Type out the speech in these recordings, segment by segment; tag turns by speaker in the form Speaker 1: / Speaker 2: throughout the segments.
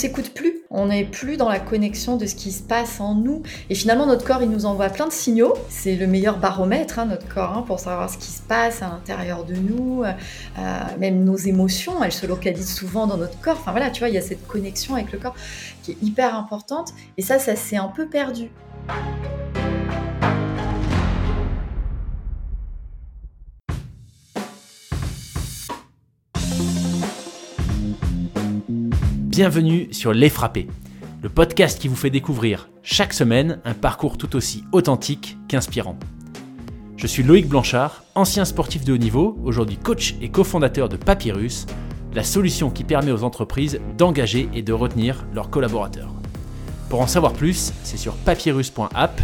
Speaker 1: s'écoute plus. On n'est plus dans la connexion de ce qui se passe en nous. Et finalement, notre corps, il nous envoie plein de signaux. C'est le meilleur baromètre, hein, notre corps, hein, pour savoir ce qui se passe à l'intérieur de nous. Euh, même nos émotions, elles se localisent souvent dans notre corps. Enfin voilà, tu vois, il y a cette connexion avec le corps qui est hyper importante. Et ça, ça s'est un peu perdu.
Speaker 2: Bienvenue sur Les Frappés, le podcast qui vous fait découvrir chaque semaine un parcours tout aussi authentique qu'inspirant. Je suis Loïc Blanchard, ancien sportif de haut niveau, aujourd'hui coach et cofondateur de Papyrus, la solution qui permet aux entreprises d'engager et de retenir leurs collaborateurs. Pour en savoir plus, c'est sur papyrus.app,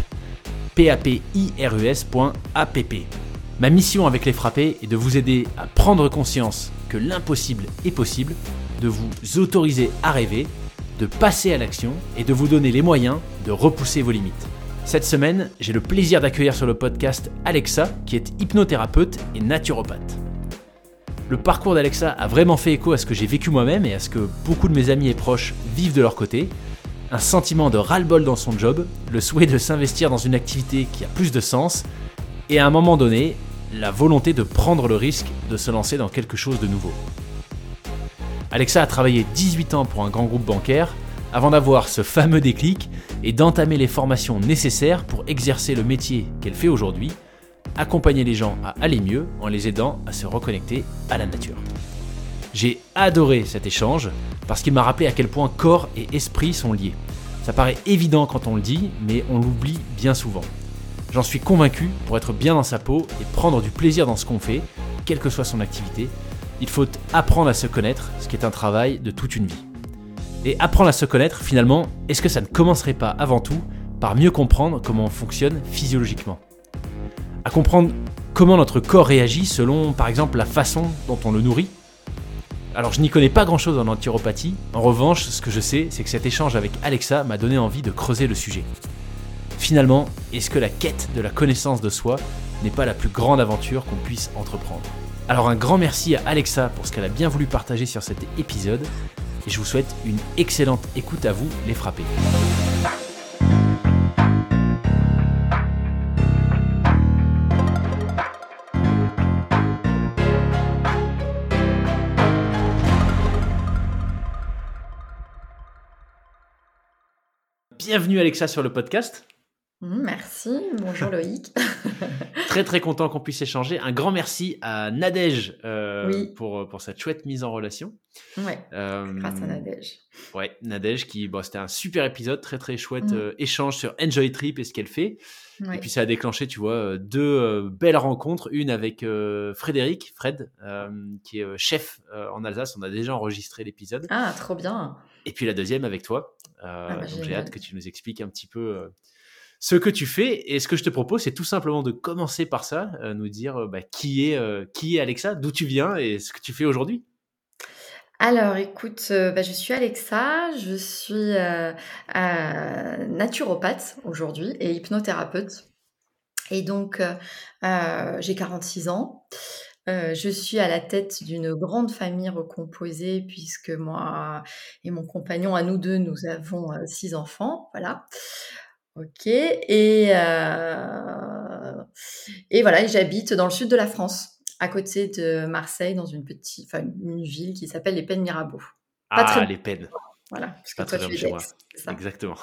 Speaker 2: s.app. Ma mission avec les frappés est de vous aider à prendre conscience que l'impossible est possible de vous autoriser à rêver, de passer à l'action et de vous donner les moyens de repousser vos limites. Cette semaine, j'ai le plaisir d'accueillir sur le podcast Alexa, qui est hypnothérapeute et naturopathe. Le parcours d'Alexa a vraiment fait écho à ce que j'ai vécu moi-même et à ce que beaucoup de mes amis et proches vivent de leur côté. Un sentiment de ras-le-bol dans son job, le souhait de s'investir dans une activité qui a plus de sens, et à un moment donné, la volonté de prendre le risque de se lancer dans quelque chose de nouveau. Alexa a travaillé 18 ans pour un grand groupe bancaire avant d'avoir ce fameux déclic et d'entamer les formations nécessaires pour exercer le métier qu'elle fait aujourd'hui, accompagner les gens à aller mieux en les aidant à se reconnecter à la nature. J'ai adoré cet échange parce qu'il m'a rappelé à quel point corps et esprit sont liés. Ça paraît évident quand on le dit, mais on l'oublie bien souvent. J'en suis convaincu, pour être bien dans sa peau et prendre du plaisir dans ce qu'on fait, quelle que soit son activité, il faut apprendre à se connaître, ce qui est un travail de toute une vie. Et apprendre à se connaître, finalement, est-ce que ça ne commencerait pas avant tout par mieux comprendre comment on fonctionne physiologiquement? À comprendre comment notre corps réagit selon, par exemple, la façon dont on le nourrit? Alors je n'y connais pas grand chose en antiropathie, en revanche ce que je sais c'est que cet échange avec Alexa m'a donné envie de creuser le sujet. Finalement, est-ce que la quête de la connaissance de soi n'est pas la plus grande aventure qu'on puisse entreprendre? Alors un grand merci à Alexa pour ce qu'elle a bien voulu partager sur cet épisode et je vous souhaite une excellente écoute à vous les frappés. Bienvenue Alexa sur le podcast.
Speaker 1: Mmh, merci, bonjour Loïc.
Speaker 2: très très content qu'on puisse échanger. Un grand merci à Nadège euh, pour, pour cette chouette mise en relation.
Speaker 1: Ouais, euh, grâce à Nadège.
Speaker 2: Ouais, Nadège qui, bon, c'était un super épisode, très très chouette mmh. euh, échange sur Enjoy Trip et ce qu'elle fait. Et puis ça a déclenché, tu vois, deux belles rencontres. Une avec Frédéric, Fred, qui est chef en Alsace. On a déjà enregistré l'épisode.
Speaker 1: Ah, trop bien.
Speaker 2: Et puis la deuxième avec toi. Ah, bah, donc j'ai hâte que tu nous expliques un petit peu ce que tu fais. Et ce que je te propose, c'est tout simplement de commencer par ça, euh, nous dire euh, bah, qui, est, euh, qui est Alexa, d'où tu viens et ce que tu fais aujourd'hui.
Speaker 1: Alors, écoute, bah, je suis Alexa, je suis naturopathe aujourd'hui et hypnothérapeute. Et donc, j'ai 46 ans. je suis à la tête d'une grande famille recomposée puisque moi et mon compagnon, à nous deux, nous avons six enfants. Voilà. Ok. Et, euh, et voilà, j'habite dans le sud de la France, à côté de Marseille, dans une petite, enfin une ville qui s'appelle les Pennes Mirabeau.
Speaker 2: ah, les Pennes.
Speaker 1: Voilà.
Speaker 2: Pas très loin chez moi. Exactement.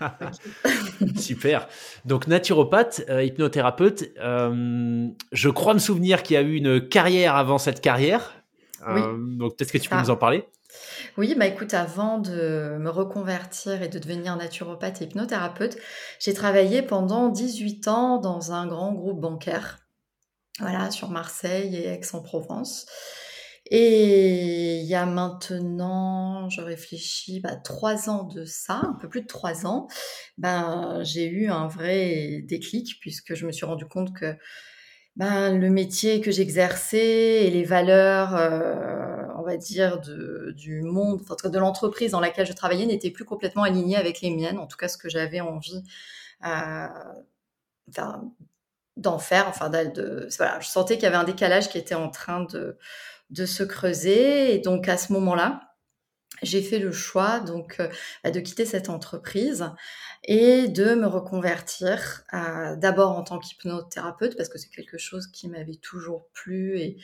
Speaker 2: Super. Donc naturopathe, euh, hypnothérapeute. Euh, je crois me souvenir qu'il y a eu une carrière avant cette carrière. Oui. donc peut-être que tu peux nous en parler?
Speaker 1: Oui, bah écoute, avant de me reconvertir et de devenir naturopathe et hypnothérapeute, j'ai travaillé pendant 18 ans dans un grand groupe bancaire, voilà, sur Marseille et Aix-en-Provence. Et il y a maintenant, je réfléchis, bah, trois ans de ça, un peu plus de trois ans, ben, j'ai eu un vrai déclic puisque je me suis rendu compte que ben, le métier que j'exerçais et les valeurs, euh, va dire, du monde, enfin, de l'entreprise dans laquelle je travaillais n'étaient plus complètement alignées avec les miennes, en tout cas ce que j'avais envie euh, d'en faire. Enfin, de, je sentais qu'il y avait un décalage qui était en train de se creuser. Et donc à ce moment-là, j'ai fait le choix donc bah, de quitter cette entreprise et de me reconvertir d'abord en tant qu'hypnothérapeute parce que c'est quelque chose qui m'avait toujours plu et,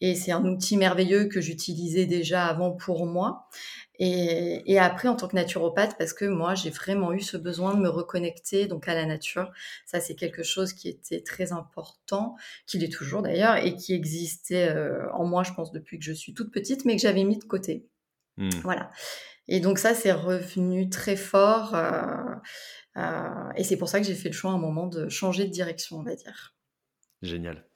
Speaker 1: et c'est un outil merveilleux que j'utilisais déjà avant pour moi. Et, et, après en tant que naturopathe parce que moi j'ai vraiment eu ce besoin de me reconnecter donc à la nature. Ça c'est quelque chose qui était très important, qui l'est toujours d'ailleurs et qui existait euh, en moi je pense depuis que je suis toute petite mais que j'avais mis de côté. Mmh. Voilà. Et donc ça c'est revenu très fort euh, euh, et c'est pour ça que j'ai fait le choix à un moment de changer de direction on va dire.
Speaker 2: Génial.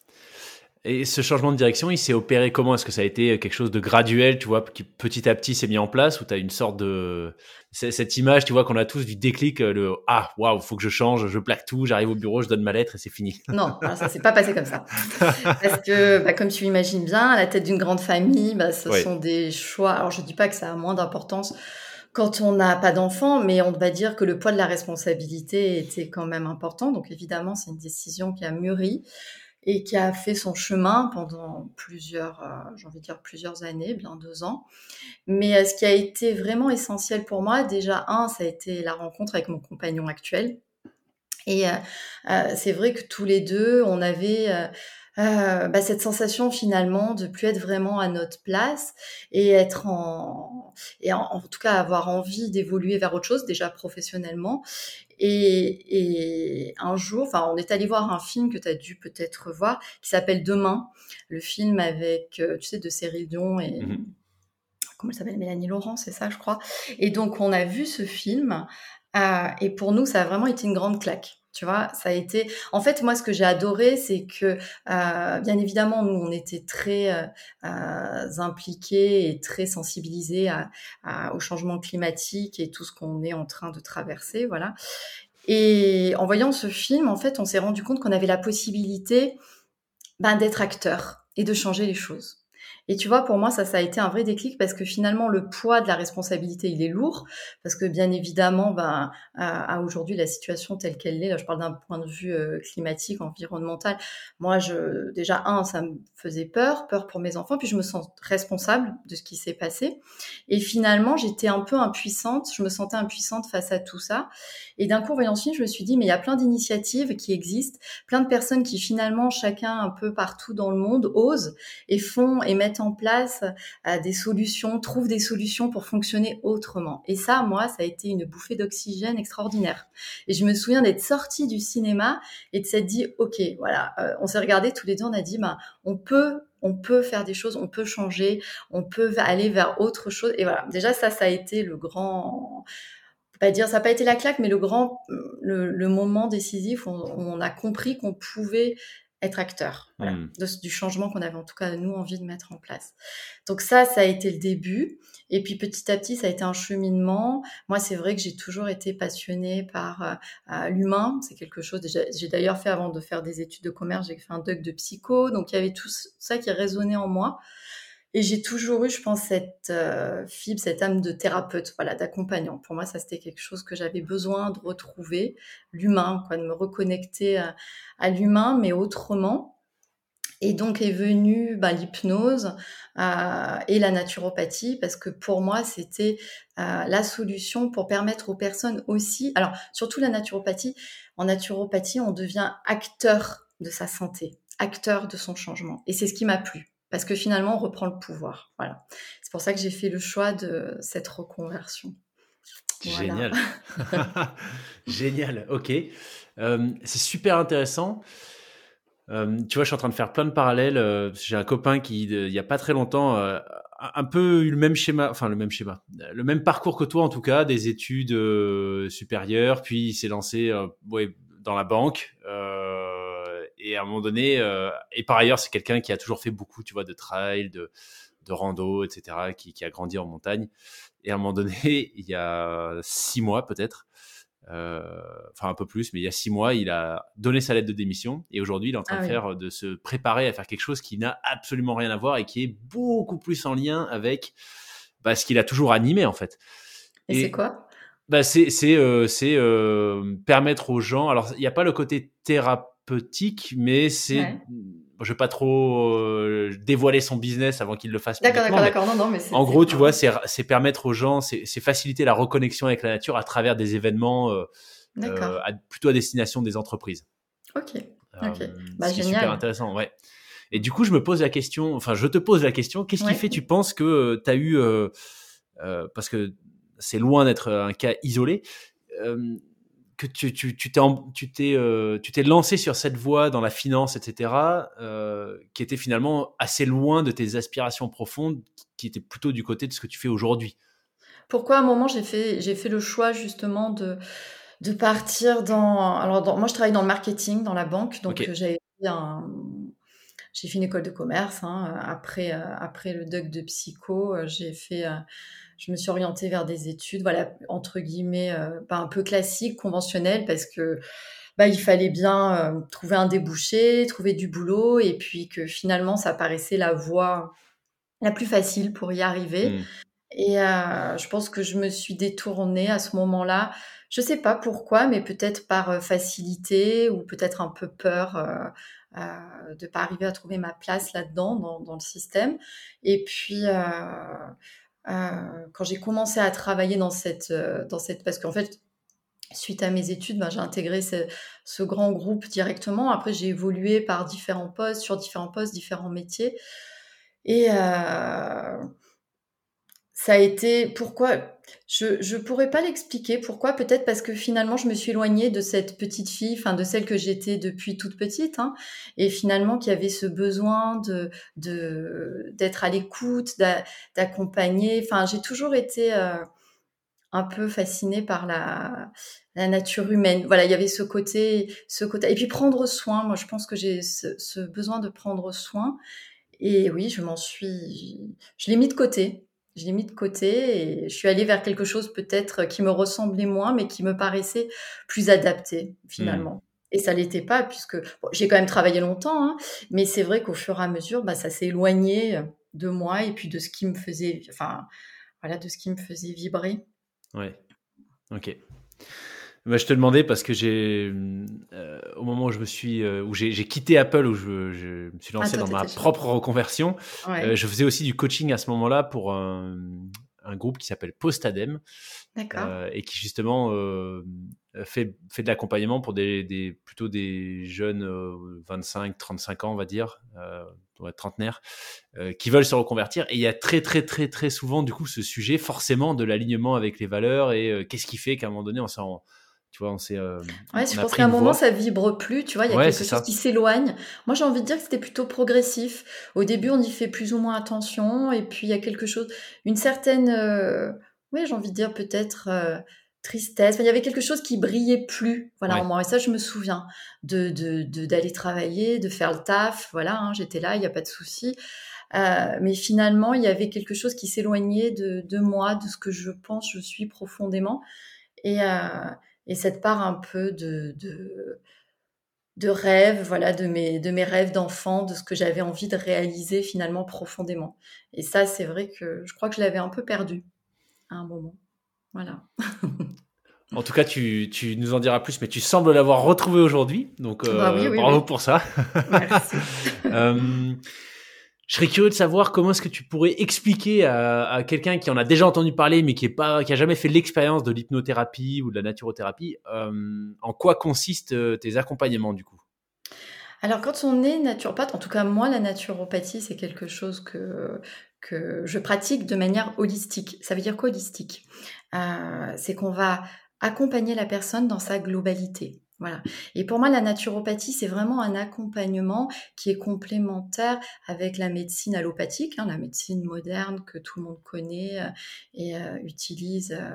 Speaker 2: Et ce changement de direction, il s'est opéré comment? Est-ce que ça a été quelque chose de graduel, tu vois, qui petit à petit s'est mis en place, ou tu as une sorte de cette image, tu vois, qu'on a tous du déclic, le ah waouh, faut que je change, je plaque tout, j'arrive au bureau, je donne ma lettre et c'est fini.
Speaker 1: Non, ça s'est pas passé comme ça. Parce que, bah, comme tu imagines bien, à la tête d'une grande famille, bah, ce sont des choix. Alors je dis pas que ça a moins d'importance quand on n'a pas d'enfant, mais on va dire que le poids de la responsabilité était quand même important. Donc évidemment, c'est une décision qui a mûri et qui a fait son chemin pendant plusieurs, euh, j'ai envie de dire plusieurs années, bien deux ans. Mais euh, ce qui a été vraiment essentiel pour moi, déjà un, ça a été la rencontre avec mon compagnon actuel. Et euh, c'est vrai que tous les deux, on avait bah, cette sensation finalement de plus être vraiment à notre place et être en et en tout cas avoir envie d'évoluer vers autre chose déjà professionnellement et, et, un jour, enfin, on est allé voir un film que tu as dû peut-être voir, qui s'appelle Demain. Le film avec, euh, tu sais, de Cyril Dion et mhm. comment elle s'appelle Mélanie Laurent, c'est ça, je crois. Et donc, on a vu ce film. Euh, et pour nous, ça a vraiment été une grande claque. Tu vois, ça a été. En fait, moi, ce que j'ai adoré, c'est que, euh, bien évidemment, nous, on était très euh, euh impliqués et très sensibilisés à, à, au changement climatique et tout ce qu'on est en train de traverser, voilà. Et en voyant ce film, en fait, on s'est rendu compte qu'on avait la possibilité ben, d'être acteur et de changer les choses. Et tu vois, pour moi, ça, ça a été un vrai déclic parce que finalement, le poids de la responsabilité, il est lourd. Parce que bien évidemment, ben, à, aujourd'hui, la situation telle qu'elle est, là, je parle d'un point de vue euh, climatique, environnemental. Moi, je, déjà, un, ça me faisait peur, peur pour mes enfants, puis je me sens responsable de ce qui s'est passé. Et finalement, j'étais un peu impuissante, je me sentais impuissante face à tout ça. Et d'un coup, en voyant ce film, je me suis dit, mais il y a plein d'initiatives qui existent, plein de personnes qui finalement, chacun un peu partout dans le monde, osent et font et mettent en place euh, des solutions, trouvent des solutions pour fonctionner autrement. Et ça, moi, ça a été une bouffée d'oxygène extraordinaire. Et je me souviens d'être sortie du cinéma et de s'être dit, ok, voilà, euh, on s'est regardé tous les deux, on a dit, bah, on peut on peut faire des choses, on peut changer, on peut aller vers autre chose. Et voilà, déjà ça, ça a été le grand, pas dire ça n'a pas été la claque, mais le grand, le, moment décisif où on a compris qu'on pouvait être acteur hmm. du changement qu'on avait en tout cas nous envie de mettre en place. Donc ça, ça a été le début. Et puis petit à petit, ça a été un cheminement. Moi, c'est vrai que j'ai toujours été passionnée par euh, l'humain. C'est quelque chose. J'ai d'ailleurs fait avant de faire des études de commerce, j'ai fait un doc de psycho. Donc il y avait tout ça qui résonnait en moi. Et j'ai toujours eu, je pense, cette euh, fibre, cette âme de thérapeute, voilà, d'accompagnant. Pour moi, ça c'était quelque chose que j'avais besoin de retrouver, l'humain, quoi, de me reconnecter à, l'humain, mais autrement. Et donc est venue bah, l'hypnose euh, et la naturopathie parce que pour moi c'était euh, la solution pour permettre aux personnes aussi, alors surtout la naturopathie. En naturopathie, on devient acteur de sa santé, acteur de son changement, et c'est ce qui m'a plu parce que finalement, on reprend le pouvoir. Voilà. C'est pour ça que j'ai fait le choix de cette reconversion.
Speaker 2: Génial. Génial, ok. Euh, c'est super intéressant. Euh, tu vois, je suis en train de faire plein de parallèles. Euh, j'ai un copain qui, il n'y a pas très longtemps, un peu eu le même schéma, enfin le même schéma, le même parcours que toi en tout cas, des études supérieures, puis il s'est lancé ouais, dans la banque et à un moment donné, euh, et par ailleurs, c'est quelqu'un qui a toujours fait beaucoup, tu vois, de trail, de, de rando, etc., qui, qui, a grandi en montagne. Et à un moment donné, il y a six mois peut-être, euh, enfin un peu plus, mais il y a six mois, il a donné sa lettre de démission et aujourd'hui, il est en train ah de faire, de se préparer à faire quelque chose qui n'a absolument rien à voir et qui est beaucoup plus en lien avec bah, ce qu'il a toujours animé en fait.
Speaker 1: Et, c'est quoi?
Speaker 2: bah, c'est euh, euh, permettre aux gens. Alors il n'y a pas le côté thérapeutique, mais c'est je vais pas trop dévoiler son business avant qu'il le fasse.
Speaker 1: D'accord, d'accord, d'accord. Non, non, mais
Speaker 2: en gros, tu vois, c'est permettre aux gens, c'est faciliter la reconnexion avec la nature à travers des événements plutôt à destination des entreprises.
Speaker 1: Ok. Ok.
Speaker 2: Bah, génial. super intéressant, ouais. Et du coup, je me pose la question, enfin, je te pose la question, qu'est-ce qui fait, tu penses que tu as eu, parce que c'est loin d'être un cas isolé, que tu tu tu t'es tu t'es euh, tu t'es lancé sur cette voie dans la finance etc euh, qui était finalement assez loin de tes aspirations profondes qui étaient plutôt du côté de ce que tu fais aujourd'hui.
Speaker 1: Pourquoi à un moment j'ai fait j'ai fait le choix justement de de partir dans alors moi je travaille dans le marketing dans la banque. Donc j'ai j'ai fait une école de commerce hein, après après le doc de psycho j'ai fait je me suis orientée vers des études, voilà, entre guillemets, euh, pas un peu classiques, conventionnelles, parce que bah, il fallait bien euh, trouver un débouché, trouver du boulot, et puis que finalement, ça paraissait la voie la plus facile pour y arriver. Mmh. Et euh, je pense que je me suis détournée à ce moment-là. Je sais pas pourquoi, mais peut-être par facilité ou peut-être un peu peur de ne pas arriver à trouver ma place là-dedans, dans, dans, le système. Et puis, euh, quand j'ai commencé à travailler dans cette, euh, dans cette, parce qu'en fait, suite à mes études, ben, j'ai intégré ce, ce, grand groupe directement. Après, j'ai évolué par différents postes, sur différents postes, différents métiers. Et euh, ça a été pourquoi je ne pourrais pas l'expliquer. Pourquoi? Peut-être parce que finalement, je me suis éloignée de cette petite fille, enfin de celle que j'étais depuis toute petite, hein, et finalement qui avait ce besoin de d'être à l'écoute, d'accompagner. Enfin, j'ai toujours été euh, un peu fascinée par la la nature humaine. Voilà, il y avait ce côté, ce côté, et puis prendre soin. Moi, je pense que j'ai ce, ce besoin de prendre soin. Et oui, je m'en suis, je l'ai mis de côté je l'ai mis de côté et je suis allée vers quelque chose peut-être qui me ressemblait moins, mais qui me paraissait plus adapté finalement. Hmm. Et ça l'était pas puisque j'ai quand même travaillé longtemps, hein, mais c'est vrai qu'au fur et à mesure, bah, ça s'est éloigné de moi et puis de ce qui me faisait, enfin voilà, de ce qui me faisait vibrer.
Speaker 2: Ouais. Ok. Bah, je te demandais parce que j'ai, euh, au moment où je me suis, euh, où j'ai quitté Apple, où je, je me suis lancé ah, dans ma propre reconversion, euh, je faisais aussi du coaching à ce moment-là pour un, un, groupe qui s'appelle Postadem, et qui justement fait, fait de l'accompagnement pour des, des, plutôt des jeunes 25-35 ans, on va dire, euh, trentenaires, qui veulent se reconvertir. Et il y a très très très très souvent du coup ce sujet forcément de l'alignement avec les valeurs et qu'est-ce qui fait qu'à un moment donné on s'en tu vois, on s'est.
Speaker 1: Euh, ouais, je pense qu'à un moment, ça vibre plus. Tu vois, il y a quelque chose qui s'éloigne. Moi, j'ai envie de dire que c'était plutôt progressif. Au début, on y fait plus ou moins attention. Et puis, il y a quelque chose, une certaine. Euh, oui, j'ai envie de dire peut-être. Euh, tristesse. il y avait quelque chose qui brillait plus, voilà, en moi. Et ça, je me souviens de d'aller de, travailler, de faire le taf. Voilà, hein, j'étais là, il n'y a pas de souci. mais finalement, il y avait quelque chose qui s'éloignait de, de, moi, de ce que je pense, je suis profondément. Et, et cette part un peu de, de, de rêve, voilà, de mes, de mes rêves d'enfant, de ce que j'avais envie de réaliser finalement profondément. Et ça, c'est vrai que je crois que je l'avais un peu perdu à un moment. Voilà.
Speaker 2: En tout cas, tu, tu, nous en diras plus, mais tu sembles l'avoir retrouvé aujourd'hui. Donc, euh, bah bravo pour ça. Merci. euh, je serais curieux de savoir comment est-ce que tu pourrais expliquer à, quelqu'un qui en a déjà entendu parler mais qui est jamais fait l'expérience de l'hypnothérapie ou de la naturothérapie euh, en quoi consistent euh, tes accompagnements du coup?
Speaker 1: Alors quand on est naturopathe, en tout cas moi la naturopathie c'est quelque chose que que je pratique de manière holistique. Ça veut dire quoi holistique euh, C'est qu'on va accompagner la personne dans sa globalité. Et pour moi, la naturopathie, c'est vraiment un accompagnement qui est complémentaire avec la médecine allopathique, hein, la médecine moderne que tout le monde connaît euh, et euh, utilise euh,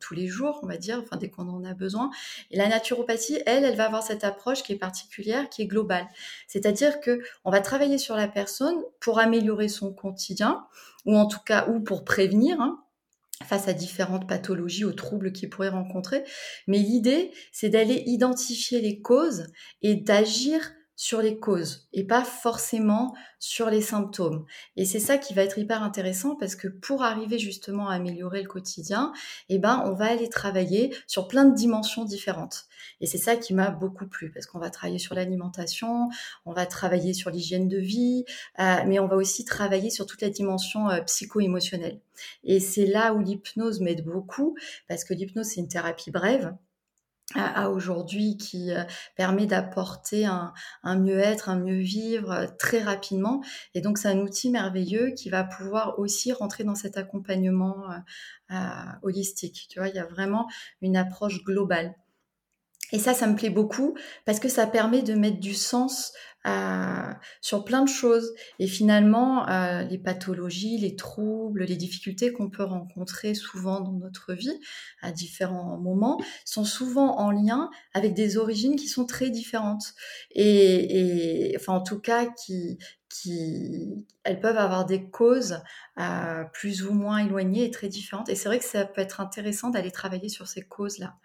Speaker 1: tous les jours, on va dire, enfin dès qu'on en a besoin. Et la naturopathie, elle, elle va avoir cette approche qui est particulière, qui est globale. C'est-à-dire que on va travailler sur la personne pour améliorer son quotidien, ou en tout cas, ou pour prévenir. Hein, face à différentes pathologies, aux troubles qu'ils pourraient rencontrer. Mais l'idée, c'est d'aller identifier les causes et d'agir sur les causes et pas forcément sur les symptômes. Et c'est ça qui va être hyper intéressant parce que pour arriver justement à améliorer le quotidien, eh ben, on va aller travailler sur plein de dimensions différentes. Et c'est ça qui m'a beaucoup plu parce qu'on va travailler sur l'alimentation, on va travailler sur l'hygiène de vie, euh, mais on va aussi travailler sur toute la dimension euh, psycho-émotionnelle. Et c'est là où l'hypnose m'aide beaucoup parce que l'hypnose, c'est une thérapie brève à, aujourd'hui qui euh, permet d'apporter un, mieux-être, un mieux-vivre euh, très rapidement. Et donc c'est un outil merveilleux qui va pouvoir aussi rentrer dans cet accompagnement euh, holistique. Tu vois, il y a vraiment une approche globale. Et ça, ça me plaît beaucoup parce que ça permet de mettre du sens sur plein de choses. Et finalement, euh, les pathologies, les troubles, les difficultés qu'on peut rencontrer souvent dans notre vie à différents moments sont souvent en lien avec des origines qui sont très différentes. Et, enfin, en tout cas, qui, elles peuvent avoir des causes euh, plus ou moins éloignées et très différentes. Et c'est vrai que ça peut être intéressant d'aller travailler sur ces causes-là.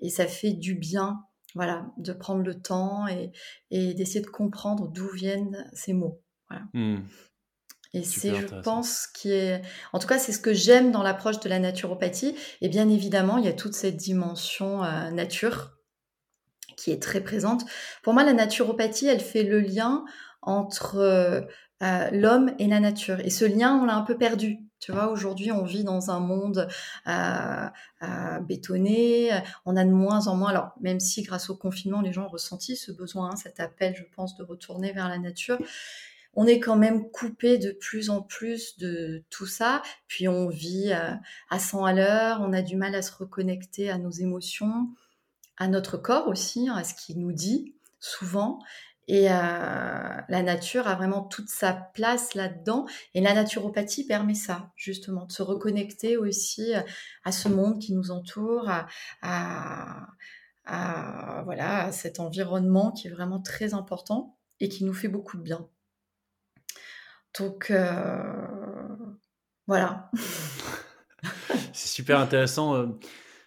Speaker 1: Et ça fait du bien voilà, de prendre le temps et, d'essayer de comprendre d'où viennent ces mots. Mmh. Et c'est, je pense, qui est, en tout cas, c'est ce que j'aime dans l'approche de la naturopathie. Et bien évidemment, il y a toute cette dimension euh, nature qui est très présente. Pour moi, la naturopathie, elle fait le lien entre euh, euh, l'homme et la nature. Et ce lien, on l'a un peu perdu. Aujourd'hui, on vit dans un monde euh, euh, bétonné. On a de moins en moins, alors même si grâce au confinement, les gens ont ressenti ce besoin, hein, cet appel, je pense, de retourner vers la nature, on est quand même coupé de plus en plus de tout ça. Puis on vit à 100 à l'heure, on a du mal à se reconnecter à nos émotions, à notre corps aussi, hein, à ce qu'il nous dit souvent. Et euh, la nature a vraiment toute sa place là-dedans. Et la naturopathie permet ça, justement, de se reconnecter aussi euh, à ce monde qui nous entoure, à, voilà, cet environnement qui est vraiment très important et qui nous fait beaucoup de bien. Donc, euh, voilà.
Speaker 2: C'est super intéressant.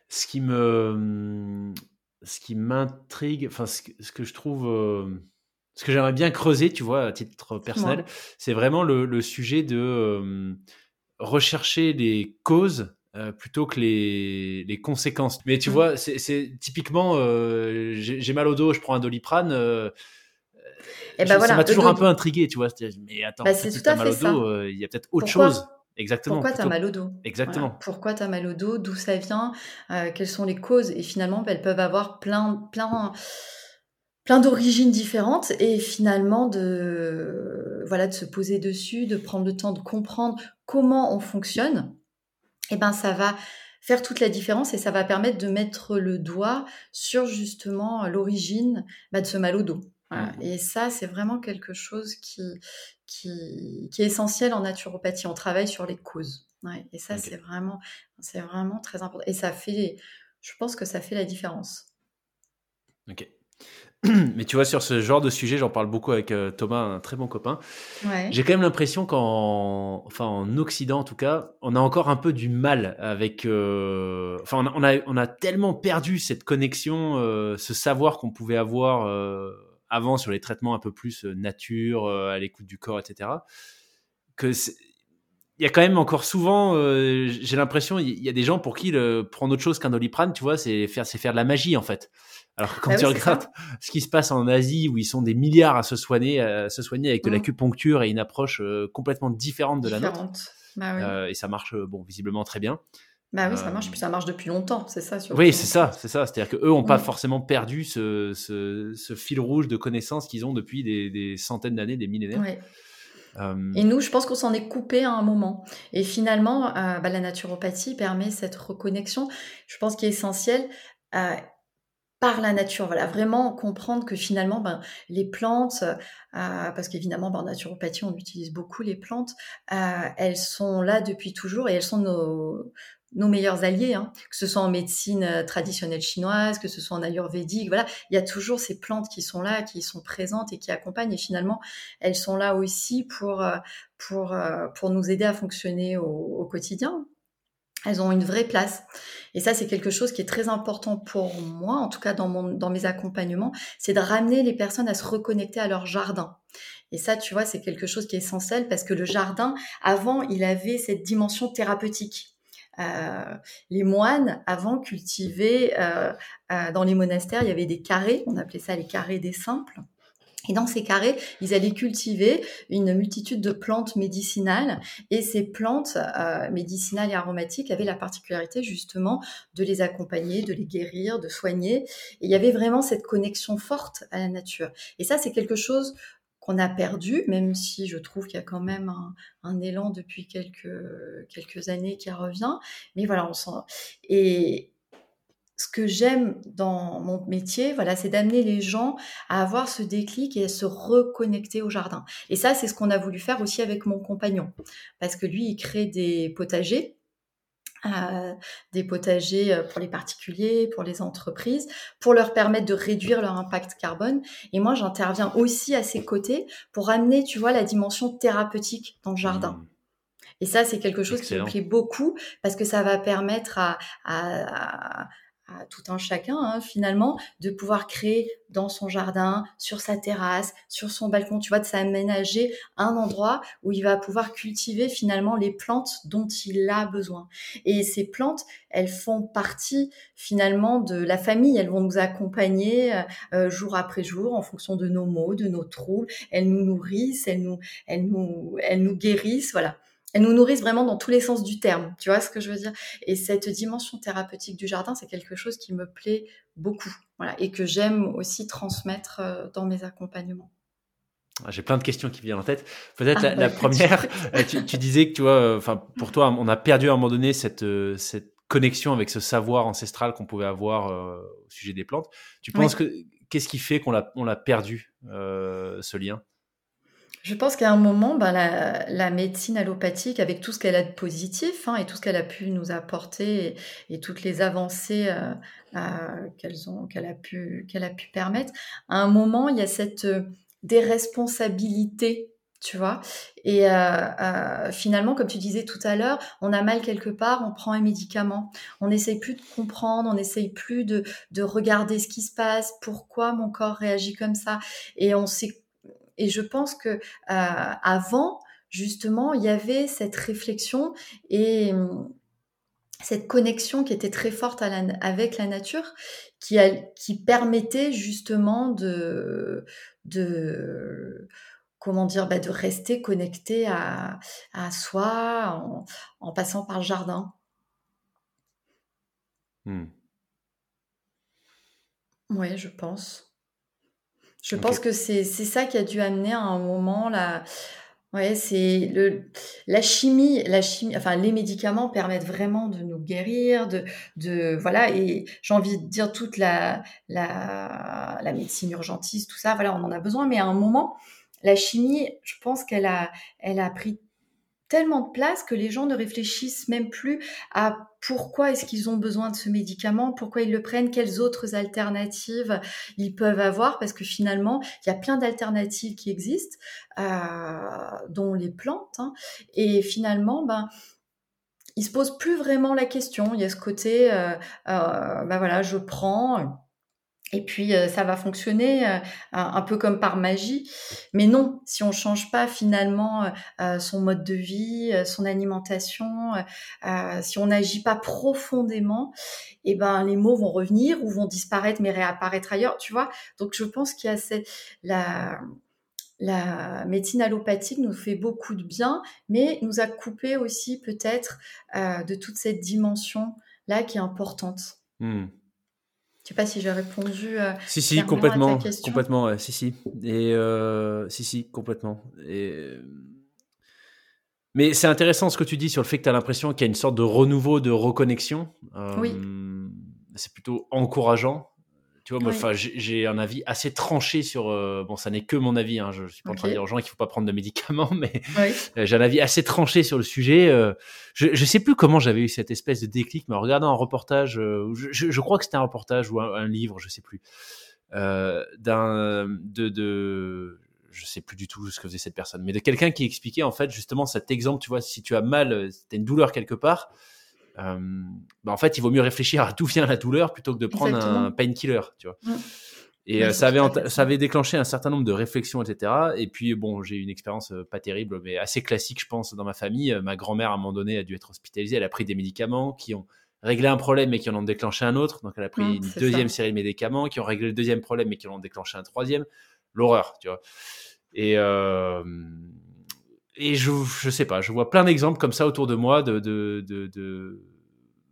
Speaker 2: Ce qui me, ce qui m'intrigue, enfin, ce que je trouve ce que j'aimerais bien creuser, tu vois, à titre personnel, c'est vraiment le, sujet de euh, rechercher les causes euh, plutôt que les, les, conséquences. Mais tu mmh. vois, c'est typiquement, euh, j'ai mal au dos, je prends un doliprane. et eh ben ça m'a toujours un peu intrigué, tu vois. Mais attends, bah, mal au dos, il y a peut-être autre chose. Exactement.
Speaker 1: Pourquoi tu as mal au dos?
Speaker 2: Exactement.
Speaker 1: Pourquoi tu as mal au dos? D'où ça vient? Quelles sont les causes? Et finalement, bah, elles peuvent avoir plein, plein, plein d'origines différentes et finalement de voilà de se poser dessus, de prendre le temps de comprendre comment on fonctionne. Et eh ben ça va faire toute la différence et ça va permettre de mettre le doigt sur justement l'origine bah, de ce mal au dos. Et ça, c'est vraiment quelque chose qui, qui, qui, est essentiel en naturopathie. On travaille sur les causes. Et ça, c'est vraiment, c'est vraiment très important. Et ça fait, je pense que ça fait la différence.
Speaker 2: Ok. Mais tu vois, sur ce genre de sujet, j'en parle beaucoup avec euh, Thomas, un très bon copain. J'ai quand même l'impression qu'en, enfin, en Occident en tout cas, on a encore un peu du mal avec. Euh, enfin, on a, on a, tellement perdu cette connexion, euh, ce savoir qu'on pouvait avoir avant sur les traitements un peu plus nature, à l'écoute du corps, etc. Que il y a quand même encore souvent, j'ai l'impression, il y a des gens pour qui le, prendre autre chose qu'un doliprane, tu vois, c'est faire, c'est faire de la magie en fait. Alors quand bah tu regardes ce qui se passe en Asie, où ils sont des milliards à se soigner, à se soigner avec de mmh. l'acupuncture et une approche euh, complètement différente de la nôtre, bah euh, et ça marche, euh, bon, visiblement très bien.
Speaker 1: Bah oui, ça marche, puis ça marche depuis longtemps, c'est ça.
Speaker 2: Oui, c'est ça, c'est ça. C'est-à-dire qu'eux n'ont pas mmh. forcément perdu ce, ce, fil rouge de connaissances qu'ils ont depuis des, centaines d'années, des millénaires.
Speaker 1: Et nous, je pense qu'on s'en est coupé à un moment. Et finalement, bah, la naturopathie permet cette reconnexion, je pense, qui est essentielle par la nature. Voilà, vraiment comprendre que finalement, ben, les plantes, euh, parce qu'évidemment, ben, en naturopathie, on utilise beaucoup les plantes, euh, elles sont là depuis toujours et elles sont nos, nos meilleurs alliés, hein. que ce soit en médecine euh, traditionnelle chinoise, que ce soit en ayurvédique, voilà, il y a toujours ces plantes qui sont là, qui sont présentes et qui accompagnent, et finalement, elles sont là aussi pour, pour, pour nous aider à fonctionner au, au quotidien. Elles ont une vraie place. Et ça, c'est quelque chose qui est très important pour moi, en tout cas dans, mon, dans mes accompagnements, c'est de ramener les personnes à se reconnecter à leur jardin. Et ça, tu vois, c'est quelque chose qui est essentiel parce que le jardin, avant, il avait cette dimension thérapeutique. Euh, les moines, avant, cultivaient euh, euh, dans les monastères, il y avait des carrés, on appelait ça les carrés des simples. Et dans ces carrés, ils allaient cultiver une multitude de plantes médicinales. Et ces plantes euh, médicinales et aromatiques avaient la particularité justement de les accompagner, de les guérir, de soigner. Et il y avait vraiment cette connexion forte à la nature. Et ça, c'est quelque chose qu'on a perdu, même si je trouve qu'il y a quand même un, élan depuis quelques, quelques années qui revient. Mais voilà, on sent. Et, ce que j'aime dans mon métier, voilà, c'est d'amener les gens à avoir ce déclic et à se reconnecter au jardin. Et ça, c'est ce qu'on a voulu faire aussi avec mon compagnon, parce que lui, il crée des potagers. Euh, des potagers euh, pour les particuliers, pour les entreprises, pour leur permettre de réduire leur impact carbone. Et moi, j'interviens aussi à ses côtés pour amener, tu vois, la dimension thérapeutique dans le jardin. Mmh. Et ça, c'est quelque chose qui me plaît beaucoup parce que ça va permettre à, à, à tout un chacun hein, finalement de pouvoir créer dans son jardin, sur sa terrasse, sur son balcon, tu vois, de s'aménager un endroit où il va pouvoir cultiver finalement les plantes dont il a besoin. Et ces plantes, elles font partie finalement de la famille, elles vont nous accompagner euh, jour après jour en fonction de nos maux, de nos troubles, elles nous nourrissent, elles nous, elles nous, elles nous guérissent, voilà elles nous nourrissent vraiment dans tous les sens du terme. Tu vois ce que je veux dire? Et cette dimension thérapeutique du jardin, c'est quelque chose qui me plaît beaucoup, voilà, et que j'aime aussi transmettre euh, dans mes accompagnements.
Speaker 2: Ah, j'ai plein de questions qui viennent en tête. Peut-être la, bah, première, euh, tu, disais que tu vois, euh, enfin pour toi, on a perdu à un moment donné cette cette connexion avec ce savoir ancestral qu'on pouvait avoir au sujet des plantes. Tu penses que qu'est-ce qui fait qu'on l'a on l'a perdu ce lien?
Speaker 1: Je pense qu'à un moment, ben, la, médecine allopathique, avec tout ce qu'elle a de positif hein, et tout ce qu'elle a pu nous apporter et, toutes les avancées euh, euh, qu'elle a, pu, a pu permettre, à un moment, il y a cette euh, déresponsabilité tu vois. Et finalement, comme tu disais tout à l'heure, on a mal quelque part, on prend un médicament. On n'essaye plus de comprendre, on n'essaye plus de, de regarder ce qui se passe, pourquoi mon corps réagit comme ça. Et on s'est et je pense que euh, avant, justement, il y avait cette réflexion et hum, cette connexion qui était très forte avec la nature, qui, qui permettait justement de, de comment dire, bah, de rester connecté à, à soi en, passant par le jardin. Mmh. Oui, je pense. Je pense que c'est ça qui a dû amener à un moment la ouais, c'est le la chimie, la chimie enfin les médicaments permettent vraiment de nous guérir, de de voilà et j'ai envie de dire toute la la la médecine urgentiste, tout ça, voilà, on en a besoin mais à un moment la chimie, je pense qu'elle a elle a pris tellement de place que les gens ne réfléchissent même plus à pourquoi est-ce qu'ils ont besoin de ce médicament, pourquoi ils le prennent, quelles autres alternatives ils peuvent avoir, parce que finalement, il y a plein d'alternatives qui existent, euh, dont les plantes, hein. et finalement, ben, ils se posent plus vraiment la question. Il y a ce côté, euh, euh, ben voilà, je prends et puis euh, ça va fonctionner euh, un peu comme par magie, mais non, si on change pas finalement euh, son mode de vie, son alimentation, si on n'agit pas profondément, et eh ben les mots vont revenir ou vont disparaître mais réapparaître ailleurs, tu vois. Donc je pense qu'il y a cette, la la médecine allopathique nous fait beaucoup de bien, mais nous a coupé aussi peut-être de toute cette dimension là qui est importante. Mmh. Je sais pas si j'ai répondu. Euh,
Speaker 2: si si complètement, à ta question. complètement, si si et euh, si si complètement. Et... Mais c'est intéressant ce que tu dis sur le fait que tu as l'impression qu'il y a une sorte de renouveau, de reconnexion. oui. Euh, c'est plutôt encourageant. Tu vois, moi, j'ai un avis assez tranché sur. Euh, bon, ça n'est que mon avis. Hein, je, ne suis pas en train de dire aux gens qu'il ne faut pas prendre de médicaments, mais euh, j'ai un avis assez tranché sur le sujet. Euh, je ne sais plus comment j'avais eu cette espèce de déclic, mais en regardant un reportage, je, je, crois que c'était un reportage ou un, livre, je ne sais plus, d'un de, de je sais plus du tout ce que faisait cette personne, mais de quelqu'un qui expliquait en fait justement cet exemple. Tu vois, si tu as mal, si tu as une douleur quelque part bah, en fait, il vaut mieux réfléchir à d'où vient la douleur plutôt que de prendre un painkiller, tu vois. Mmh. Et ça, avait, ça avait déclenché un certain nombre de réflexions, etc. Et puis, bon, j'ai eu une expérience pas terrible, mais assez classique, je pense, dans ma famille. Ma grand-mère, à un moment donné, a dû être hospitalisée. Elle a pris des médicaments qui ont réglé un problème, mais qui en ont déclenché un autre. Donc, elle a pris mmh, une deuxième série de médicaments qui ont réglé le deuxième problème, mais qui en ont déclenché un troisième. L'horreur, tu vois. Et, euh, et je, je sais pas, je vois plein d'exemples comme ça autour de moi de, de, de,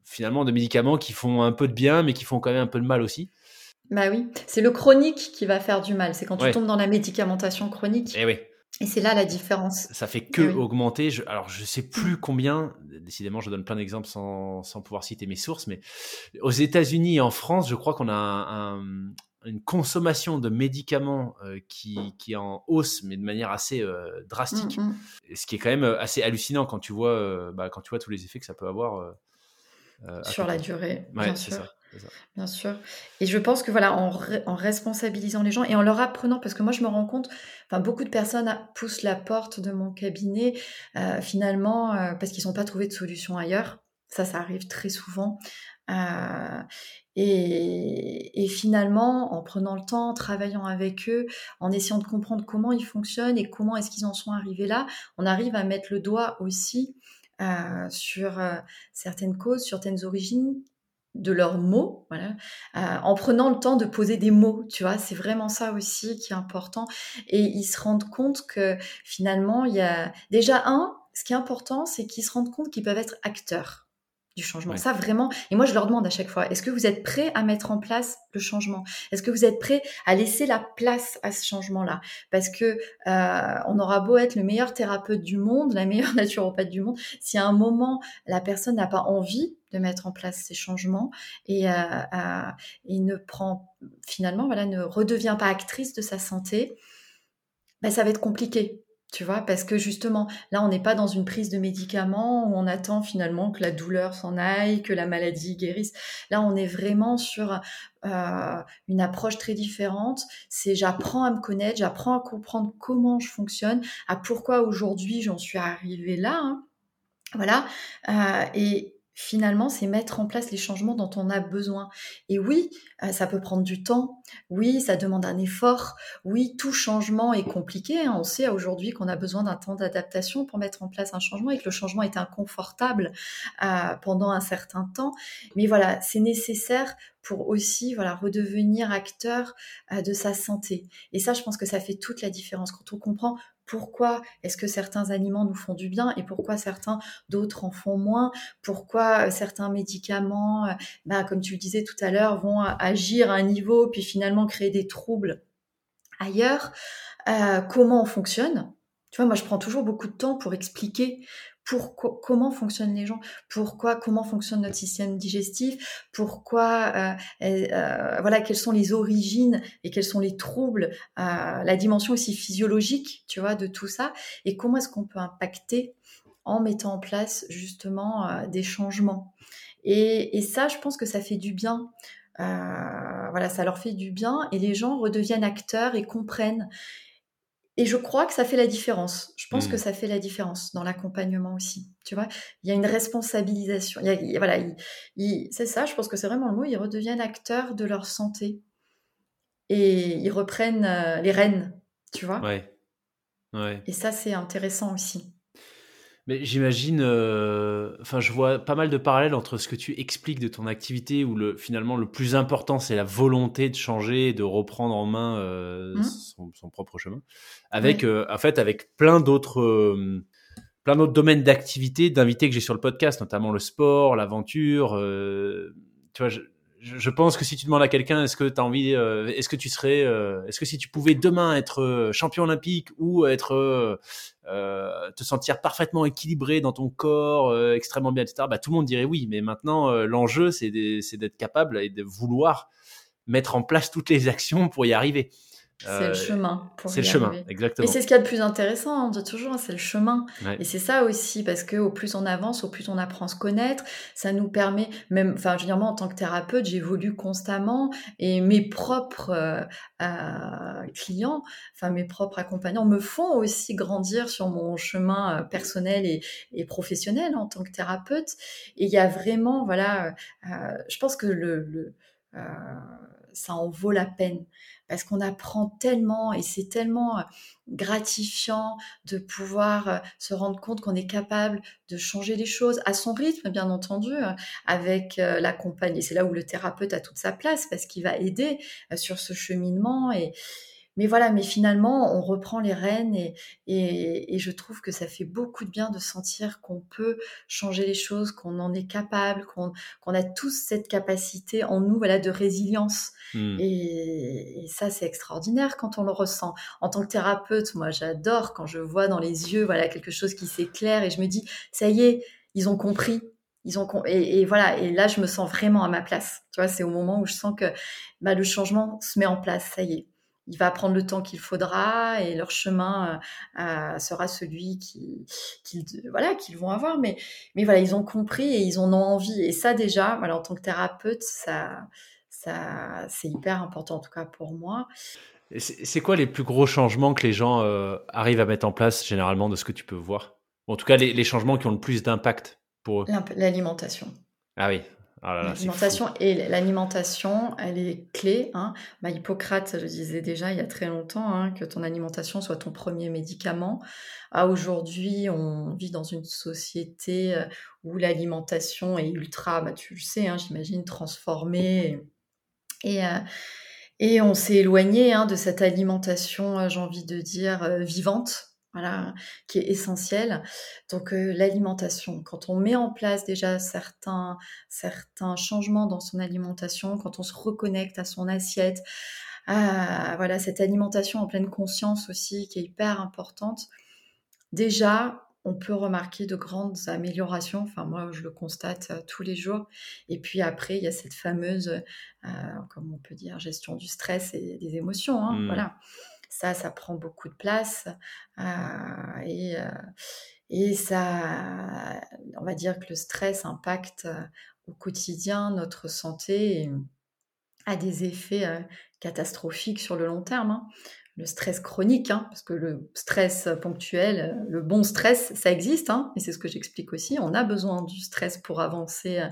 Speaker 2: finalement de médicaments qui font un peu de bien, mais qui font quand même un peu de mal aussi.
Speaker 1: Bah oui, c'est le chronique qui va faire du mal. C'est quand tu tombes dans la médicamentation chronique.
Speaker 2: Et eh oui.
Speaker 1: Et c'est là la différence.
Speaker 2: Ça fait que augmenter. Je, alors, je sais plus combien. Décidément, je donne plein d'exemples sans, sans, pouvoir citer mes sources, mais aux États-Unis et en France, je crois qu'on a un, une consommation de médicaments euh, qui, qui, est en hausse, mais de manière assez euh, drastique. Mm, mm. Ce qui est quand même euh, assez hallucinant quand tu vois, bah, quand tu vois tous les effets que ça peut avoir.
Speaker 1: Sur la durée, bien sûr. Ça, Bien sûr. Et je pense que voilà, en, en, responsabilisant les gens et en leur apprenant, parce que moi je me rends compte, enfin beaucoup de personnes poussent la porte de mon cabinet finalement parce qu'ils n'ont pas trouvé de solution ailleurs. Ça, ça arrive très souvent. Euh, et, et, finalement, en prenant le temps, en travaillant avec eux, en essayant de comprendre comment ils fonctionnent et comment est-ce qu'ils en sont arrivés là, on arrive à mettre le doigt aussi euh, sur euh, certaines causes, certaines origines de leurs mots, voilà, euh, en prenant le temps de poser des mots, tu vois, c'est vraiment ça aussi qui est important. Et ils se rendent compte que finalement, il y a déjà un, ce qui est important, c'est qu'ils se rendent compte qu'ils peuvent être acteurs du changement. Ça vraiment. Et moi, je leur demande à chaque fois, est-ce que vous êtes prêts à mettre en place le changement? Est-ce que vous êtes prêts à laisser la place à ce changement-là? Parce que euh, on aura beau être le meilleur thérapeute du monde, la meilleure naturopathe du monde, si à un moment la personne n'a pas envie de mettre en place ces changements et, euh, euh, et ne prend finalement, voilà, ne redevient pas actrice de sa santé, ben, ça va être compliqué. Tu vois, parce que justement, là, on n'est pas dans une prise de médicaments où on attend finalement que la douleur s'en aille, que la maladie guérisse. Là, on est vraiment sur euh, une approche très différente. C'est j'apprends à me connaître, j'apprends à comprendre comment je fonctionne, à pourquoi aujourd'hui j'en suis arrivée là. Hein. Voilà. Euh, et, finalement, c'est mettre en place les changements dont on a besoin. Et oui, euh, ça peut prendre du temps. Oui, ça demande un effort. Oui, tout changement est compliqué. Hein. On sait aujourd'hui qu'on a besoin d'un temps d'adaptation pour mettre en place un changement et que le changement est inconfortable euh, pendant un certain temps. Mais voilà, c'est nécessaire pour aussi voilà redevenir acteur euh, de sa santé. Et ça, je pense que ça fait toute la différence quand on comprend pourquoi est-ce que certains aliments nous font du bien et pourquoi certains d'autres en font moins, pourquoi euh, certains médicaments, euh, bah, comme tu le disais tout à l'heure, vont agir à un niveau puis finalement créer des troubles ailleurs, euh, comment on fonctionne? Tu vois, moi je prends toujours beaucoup de temps pour expliquer comment fonctionnent les gens, pourquoi, comment fonctionne notre système digestif, pourquoi, euh, euh, voilà, quelles sont les origines et quels sont les troubles, euh, la dimension aussi physiologique, tu vois, de tout ça, et comment est-ce qu'on peut impacter en mettant en place justement des changements. Et, ça, je pense que ça fait du bien. voilà, ça leur fait du bien et les gens redeviennent acteurs et comprennent. Et je crois que ça fait la différence. Je pense que mmh. ça fait la différence dans l'accompagnement aussi. Tu vois, il y a une responsabilisation. Il voilà, c'est ça. Je pense que c'est vraiment le mot. Ils redeviennent acteurs de leur santé et ils reprennent euh, les rênes. Tu vois.
Speaker 2: Ouais. Ouais.
Speaker 1: Et ça, c'est intéressant aussi.
Speaker 2: Mais j'imagine, euh, enfin, je vois pas mal de parallèles entre ce que tu expliques de ton activité, où le, finalement le plus important c'est la volonté de changer, de reprendre en main euh, mmh. son, propre chemin, avec, euh, en fait, avec plein d'autres, plein d'autres domaines d'activité, d'invités que j'ai sur le podcast, notamment le sport, l'aventure. tu vois, je, je pense que si tu demandes à quelqu'un, est-ce que tu as envie, euh, est-ce que tu serais, euh, est-ce que si tu pouvais demain être euh, champion olympique ou être, te sentir parfaitement équilibré dans ton corps, extrêmement bien, etc., bah, tout le monde dirait oui. Mais maintenant, l'enjeu, c'est d'être capable et de vouloir mettre en place toutes les actions pour y arriver.
Speaker 1: C'est le chemin.
Speaker 2: C'est le chemin, exactement.
Speaker 1: Et c'est ce qu'il y a de plus intéressant, on dit toujours, hein, c'est le chemin. Et c'est ça aussi, parce que au plus on avance, au plus on apprend à se connaître, ça nous permet, même, enfin, je veux dire, moi, en tant que thérapeute, j'évolue constamment et mes propres euh, clients, enfin, mes propres accompagnants me font aussi grandir sur mon chemin personnel et, et professionnel en tant que thérapeute. Et il y a vraiment, voilà, euh, je pense que le, le euh, ça en vaut la peine parce qu'on apprend tellement et c'est tellement euh, gratifiant de pouvoir euh, se rendre compte qu'on est capable de changer les choses à son rythme, bien entendu, avec la compagnie. C'est là où le thérapeute a toute sa place parce qu'il va aider sur ce cheminement et, mais voilà, mais finalement, on reprend les rênes et, et, je trouve que ça fait beaucoup de bien de sentir qu'on peut changer les choses, qu'on en est capable, qu'on a tous cette capacité en nous, voilà, de résilience. Mmh. Et, ça, c'est extraordinaire quand on le ressent. En tant que thérapeute, moi, j'adore quand je vois dans les yeux, voilà, quelque chose qui s'éclaire et je me dis, ça y est, ils ont compris. Ils ont et, et, voilà et là je me sens vraiment à ma place tu vois c'est au moment où je sens que bah, le changement se met en place ça y est il va prendre le temps qu'il faudra et leur chemin euh, euh, sera celui qui, voilà qu'ils vont avoir. Mais mais voilà ils ont compris et ils en ont envie. Et ça déjà voilà en tant que thérapeute ça ça c'est hyper important en tout cas pour moi.
Speaker 2: C'est quoi les plus gros changements que les gens euh, arrivent à mettre en place généralement de ce que tu peux voir? En tout cas les, les changements qui ont le plus d'impact pour eux?
Speaker 1: L'alimentation.
Speaker 2: Ah oui
Speaker 1: Oh l'alimentation et l'alimentation, elle est clé. Hein. Bah, Hippocrate le disait déjà il y a très longtemps hein, que ton alimentation soit ton premier médicament. À aujourd'hui, on vit dans une société euh, où l'alimentation est ultra, bah, tu le sais, hein, j'imagine, transformée. Et, et, euh, on s'est éloigné hein, de cette alimentation, euh, j'ai envie de dire, vivante voilà, qui est essentiel. Donc euh, l'alimentation, quand on met en place déjà certains, certains changements dans son alimentation, quand on se reconnecte à son assiette, à, voilà cette alimentation en pleine conscience aussi qui est hyper importante. Déjà, on peut remarquer de grandes améliorations. Enfin, moi, je le constate euh, tous les jours. Et puis après, il y a cette fameuse, euh, comme on peut dire, gestion du stress et des émotions. Hein, mmh. Voilà ça, ça prend beaucoup de place. Euh, et, euh, et ça, on va dire que le stress impacte euh, au quotidien notre santé et a des effets catastrophiques sur le long terme. Hein. Le stress chronique, hein, parce que le stress ponctuel, le bon stress, ça existe, hein, et c'est ce que j'explique aussi. On a besoin du stress pour avancer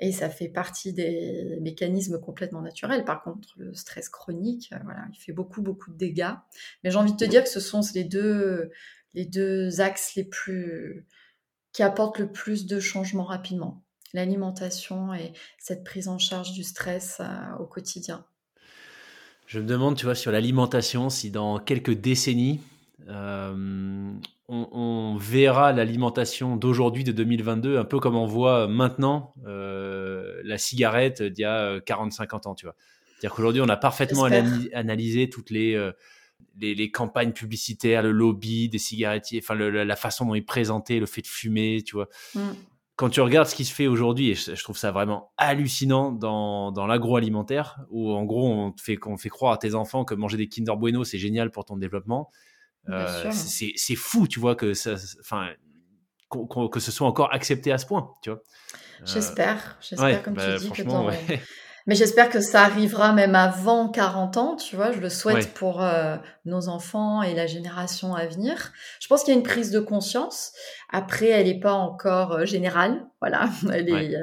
Speaker 1: et ça fait partie des mécanismes complètement naturels. Par contre, le stress chronique, euh, voilà, il fait beaucoup, beaucoup de dégâts. Mais j'ai envie de te dire que ce sont les deux, les deux axes les plus, qui apportent le plus de changements rapidement. L'alimentation et cette prise en charge du stress euh, au quotidien.
Speaker 2: Je me demande, tu vois, sur l'alimentation, si dans quelques décennies, euh, on, verra l'alimentation d'aujourd'hui, de 2022, un peu comme on voit maintenant euh, la cigarette d'il y a 40-50 euh, ans, tu vois. C'est-à-dire qu'aujourd'hui, on a parfaitement analysé toutes les, les, campagnes publicitaires, le lobby des cigarettiers, enfin la façon dont ils présentaient le fait de fumer, tu vois. Mm. Quand tu regardes ce qui se fait aujourd'hui, et je, trouve ça vraiment hallucinant dans, dans l'agroalimentaire, où en gros on fait, on fait croire à tes enfants que manger des Kinder Bueno c'est génial pour ton développement, euh, c'est fou, tu vois, que ça, enfin, que ce soit encore accepté à ce point, tu vois.
Speaker 1: Euh, j'espère, j'espère comme bah, tu dis que Mais j'espère que ça arrivera même avant 40 ans, tu vois, je le souhaite pour euh, nos enfants et la génération à venir. Je pense qu'il y a une prise de conscience. Après, elle n'est pas encore générale, voilà, elle est,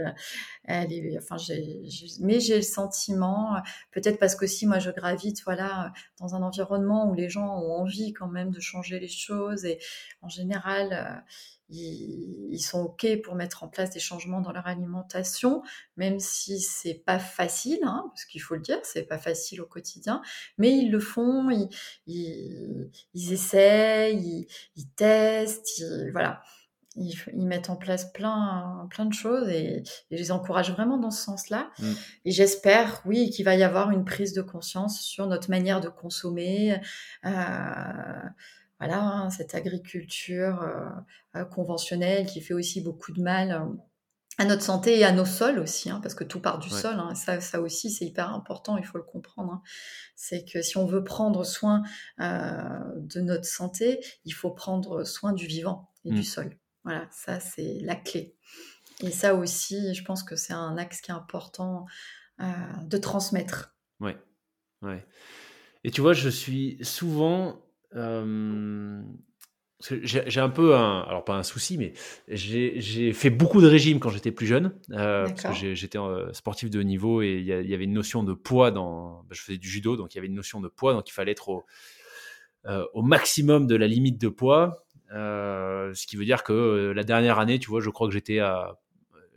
Speaker 1: elle est, enfin, j'ai, mais j'ai le sentiment, peut-être parce qu'aussi moi je gravite, voilà, dans un environnement où les gens ont envie quand même de changer les choses et en général, ils, sont ok pour mettre en place des changements dans leur alimentation, même si c'est pas facile, hein, parce qu'il faut le dire, c'est pas facile au quotidien, mais ils le font, ils, ils, ils essayent, ils, testent, voilà ils, mettent en place plein, plein de choses et, je les encourage vraiment dans ce sens-là. Mm. Et j'espère, oui, qu'il va y avoir une prise de conscience sur notre manière de consommer. Euh, voilà, hein, cette agriculture euh, euh, conventionnelle qui fait aussi beaucoup de mal à notre santé et à nos sols aussi, hein, parce que tout part du sol. Hein, ça, ça aussi, c'est hyper important, il faut le comprendre. C'est que si on veut prendre soin euh, de notre santé, il faut prendre soin du vivant et du mmh. sol. Voilà, ça, c'est la clé. Et ça aussi, je pense que c'est un axe qui est important euh, de transmettre.
Speaker 2: Ouais, ouais. Et tu vois, je suis souvent euh, j'ai un peu un, alors pas un souci, mais j'ai fait beaucoup de régimes quand j'étais plus jeune, euh, parce que j'étais euh, sportif de haut niveau et il y, avait une notion de poids dans, bah, je faisais du judo, donc il y avait une notion de poids, donc il fallait être au, euh, au maximum de la limite de poids, ce qui veut dire que la dernière année, tu vois, je crois que j'étais à,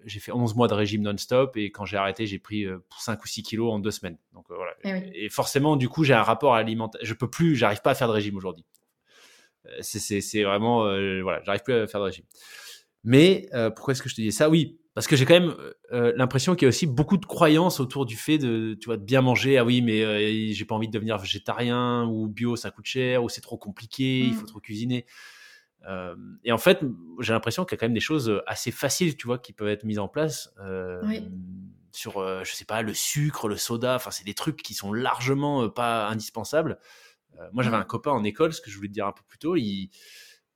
Speaker 2: j'ai fait 11 mois de régime non-stop et quand j'ai arrêté, j'ai pris 5 ou 6 kilos en deux semaines. Donc voilà. Eh et, forcément, du coup, j'ai un rapport à l'alimentation. Je peux plus, j'arrive pas à faire de régime aujourd'hui. Euh, c'est vraiment, euh, voilà, j'arrive plus à faire de régime. Mais euh, pourquoi est-ce que je te dis ça? Oui, parce que j'ai quand même l'impression qu'il y a aussi beaucoup de croyances autour du fait de, tu vois, de bien manger. Ah oui, mais j'ai pas envie de devenir végétarien ou bio, ça coûte cher ou c'est trop compliqué, il faut mmh. trop cuisiner. Et en fait, j'ai l'impression qu'il y a quand même des choses assez faciles, tu vois, qui peuvent être mises en place. Sur, je sais pas, le sucre, le soda, enfin, c'est des trucs qui sont largement pas indispensables. Moi, j'avais un copain en école, ce que je voulais te dire un peu plus tôt, il,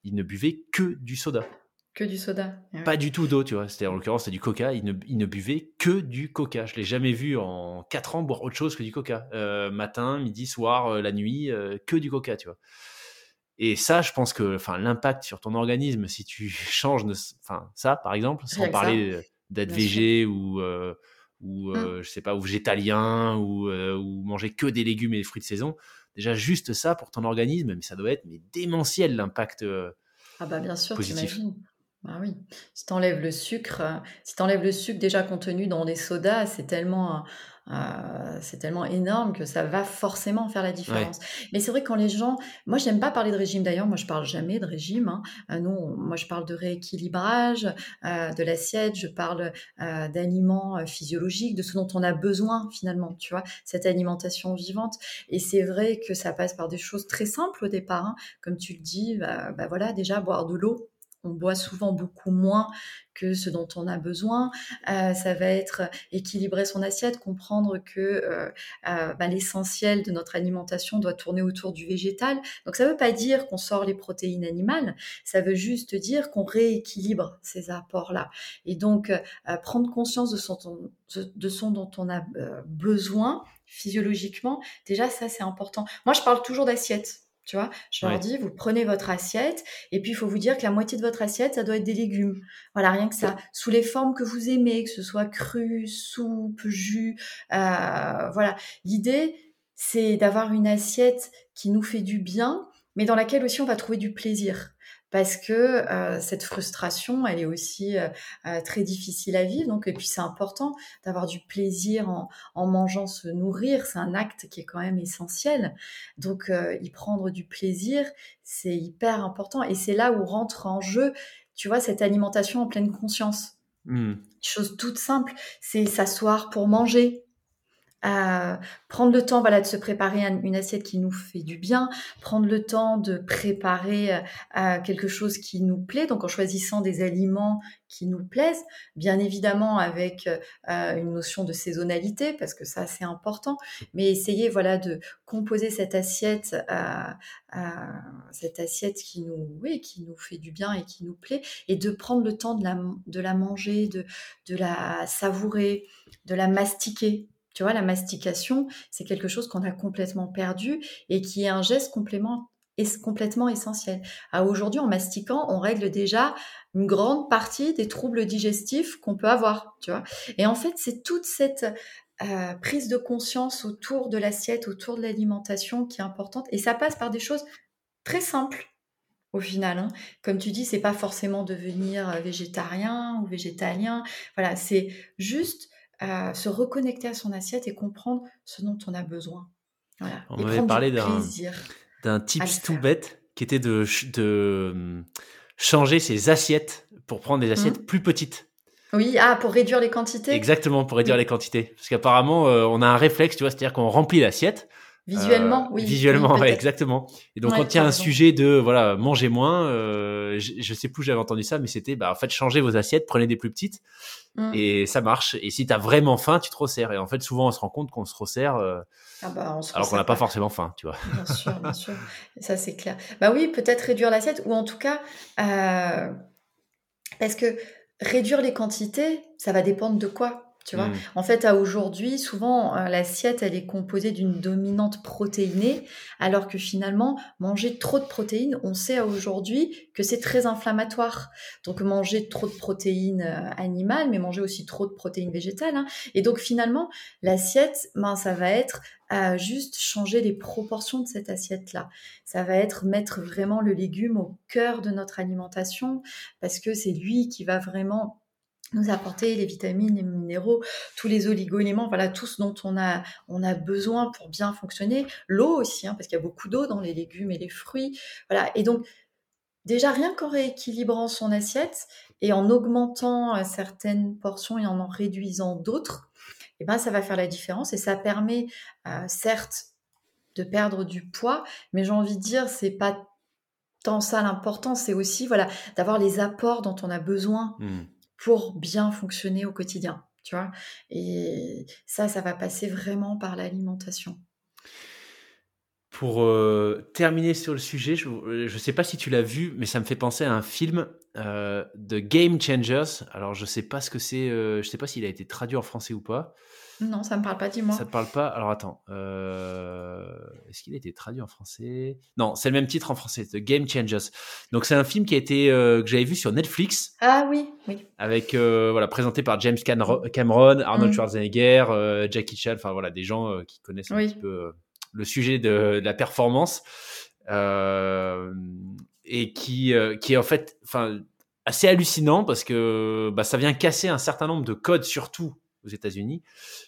Speaker 2: il ne buvait que du soda.
Speaker 1: Que du soda.
Speaker 2: Pas du tout d'eau, tu vois. C'était en l'occurrence, c'était du coca. Il ne, il ne, buvait que du coca. Je l'ai jamais vu en 4 ans boire autre chose que du coca. Matin, midi, soir, la nuit, que du coca, tu vois. Et ça, je pense que, enfin, l'impact sur ton organisme, si tu changes, enfin, ça, par exemple, sans parler d'être végé ou ou mmh. je sais pas, ou végétalien ou, ou manger que des légumes et des fruits de saison Déjà, juste ça pour ton organisme, mais ça doit être mais démentiel l'impact. Euh,
Speaker 1: ah bah bien sûr, t'imagines. Bah oui. Si t'enlèves le sucre, euh, si t'enlèves le sucre déjà contenu dans les sodas, c'est tellement euh, c'est tellement énorme que ça va forcément faire la différence. Mais c'est vrai quand les gens, moi j'aime pas parler de régime d'ailleurs, moi je parle jamais de régime. Hein. Euh, non, moi je parle de rééquilibrage euh, de l'assiette, je parle d'aliments physiologiques, de ce dont on a besoin finalement, tu vois, cette alimentation vivante. Et c'est vrai que ça passe par des choses très simples au départ, hein. comme tu le dis, bah, bah voilà déjà boire de l'eau on boit souvent beaucoup moins que ce dont on a besoin. Euh, ça va être équilibrer son assiette, comprendre que euh, euh, bah, l'essentiel de notre alimentation doit tourner autour du végétal. Donc ça ne veut pas dire qu'on sort les protéines animales, ça veut juste dire qu'on rééquilibre ces apports-là. Et donc prendre conscience de son, de dont on a besoin physiologiquement, déjà ça c'est important. Moi je parle toujours d'assiette. Tu vois, je leur dis, vous prenez votre assiette, et puis il faut vous dire que la moitié de votre assiette, ça doit être des légumes. Voilà, rien que ça. Sous les formes que vous aimez, que ce soit cru, soupe, jus. Euh, voilà. L'idée, c'est d'avoir une assiette qui nous fait du bien, mais dans laquelle aussi on va trouver du plaisir parce que euh, cette frustration, elle est aussi euh, euh, très difficile à vivre. Donc, et puis c'est important d'avoir du plaisir en, en, mangeant, se nourrir. C'est un acte qui est quand même essentiel. Donc, y prendre du plaisir, c'est hyper important. Et c'est là où rentre en jeu, tu vois, cette alimentation en pleine conscience. Mmh. Chose toute simple, c'est s'asseoir pour manger, prendre le temps voilà de se préparer une assiette qui nous fait du bien, prendre le temps de préparer euh, quelque chose qui nous plaît, donc en choisissant des aliments qui nous plaisent, bien évidemment avec euh, une notion de saisonnalité parce que ça c'est important, mais essayer voilà de composer cette assiette, euh, cette assiette qui nous oui qui nous fait du bien et qui nous plaît et de prendre le temps de la de la manger, de de la savourer, de la mastiquer tu vois, la mastication, c'est quelque chose qu'on a complètement perdu et qui est un geste complètement essentiel. Aujourd'hui, en mastiquant, on règle déjà une grande partie des troubles digestifs qu'on peut avoir, tu vois. Et en fait, c'est toute cette euh, prise de conscience autour de l'assiette, autour de l'alimentation qui est importante. Et ça passe par des choses très simples au final. Hein. Comme tu dis, c'est pas forcément devenir euh, végétarien ou végétalien. Voilà, c'est juste se reconnecter à son assiette et comprendre ce dont on a besoin.
Speaker 2: Voilà. On m'avait parlé d'un tips tout bête qui était de, de hum, changer ses assiettes pour prendre des mmh. assiettes plus petites.
Speaker 1: Oui, ah, pour réduire les quantités?
Speaker 2: Exactement, pour réduire les quantités. Parce qu'apparemment, euh, on a un réflexe, tu vois, c'est-à-dire qu'on remplit l'assiette,
Speaker 1: Visuellement, oui.
Speaker 2: Visuellement, exactement. Et donc, quand il y a un sujet de voilà, manger moins, euh, je, je, sais plus où j'avais entendu ça, mais c'était bah, en fait, changez vos assiettes, prenez des plus petites. Mmh. Et ça marche. Et si tu as vraiment faim, tu te resserres. Et en fait, souvent, on se rend compte qu'on se resserre. Euh, ah bah, alors qu'on n'a pas forcément faim, tu vois.
Speaker 1: Bien sûr, bien sûr. ça, c'est clair. Bah oui, peut-être réduire l'assiette, ou en tout cas, euh, parce que réduire les quantités, ça va dépendre de quoi? Tu vois, mmh. en fait, à aujourd'hui, souvent euh, l'assiette elle est composée d'une dominante protéinée, alors que finalement manger trop de protéines, on sait aujourd'hui que c'est très inflammatoire. Donc manger trop de protéines euh, animales, mais manger aussi trop de protéines végétales. Hein. Et donc finalement l'assiette, ben ça va être à juste changer les proportions de cette assiette-là. Ça va être mettre vraiment le légume au cœur de notre alimentation, parce que c'est lui qui va vraiment nous apporter les vitamines, les minéraux, tous les oligo-éléments, voilà, tout ce dont on a, on a besoin pour bien fonctionner. L'eau aussi, hein, parce qu'il y a beaucoup d'eau dans les légumes et les fruits. Voilà. Et donc, déjà, rien qu'en rééquilibrant son assiette et en augmentant euh, certaines portions et en en réduisant d'autres, eh ben, ça va faire la différence et ça permet, euh, certes, de perdre du poids, mais j'ai envie de dire, c'est pas tant ça l'important, c'est aussi, voilà, d'avoir les apports dont on a besoin. Mmh pour bien fonctionner au quotidien, tu vois? Et ça, ça va passer vraiment par l'alimentation.
Speaker 2: Pour euh, terminer sur le sujet, je ne sais pas si tu l'as vu, mais ça me fait penser à un film euh, de Game Changers. Alors, je ne sais pas ce que c'est, euh, je sais pas s'il a été traduit en français ou pas.
Speaker 1: Non, ça me parle pas, dis-moi.
Speaker 2: Ça te parle pas? Alors attends, euh, est-ce qu'il a été traduit en français? Non, c'est le même titre en français, The Game Changers. Donc c'est un film qui a été euh, que j'avais vu sur Netflix.
Speaker 1: Ah oui, oui.
Speaker 2: Avec euh, voilà présenté par James Cameron, Arnold mm. Schwarzenegger, Jackie Chan, enfin voilà des gens qui connaissent un petit peu le sujet de, la performance et qui qui est en fait enfin assez hallucinant parce que bah, ça vient casser un certain nombre de codes surtout aux États-Unis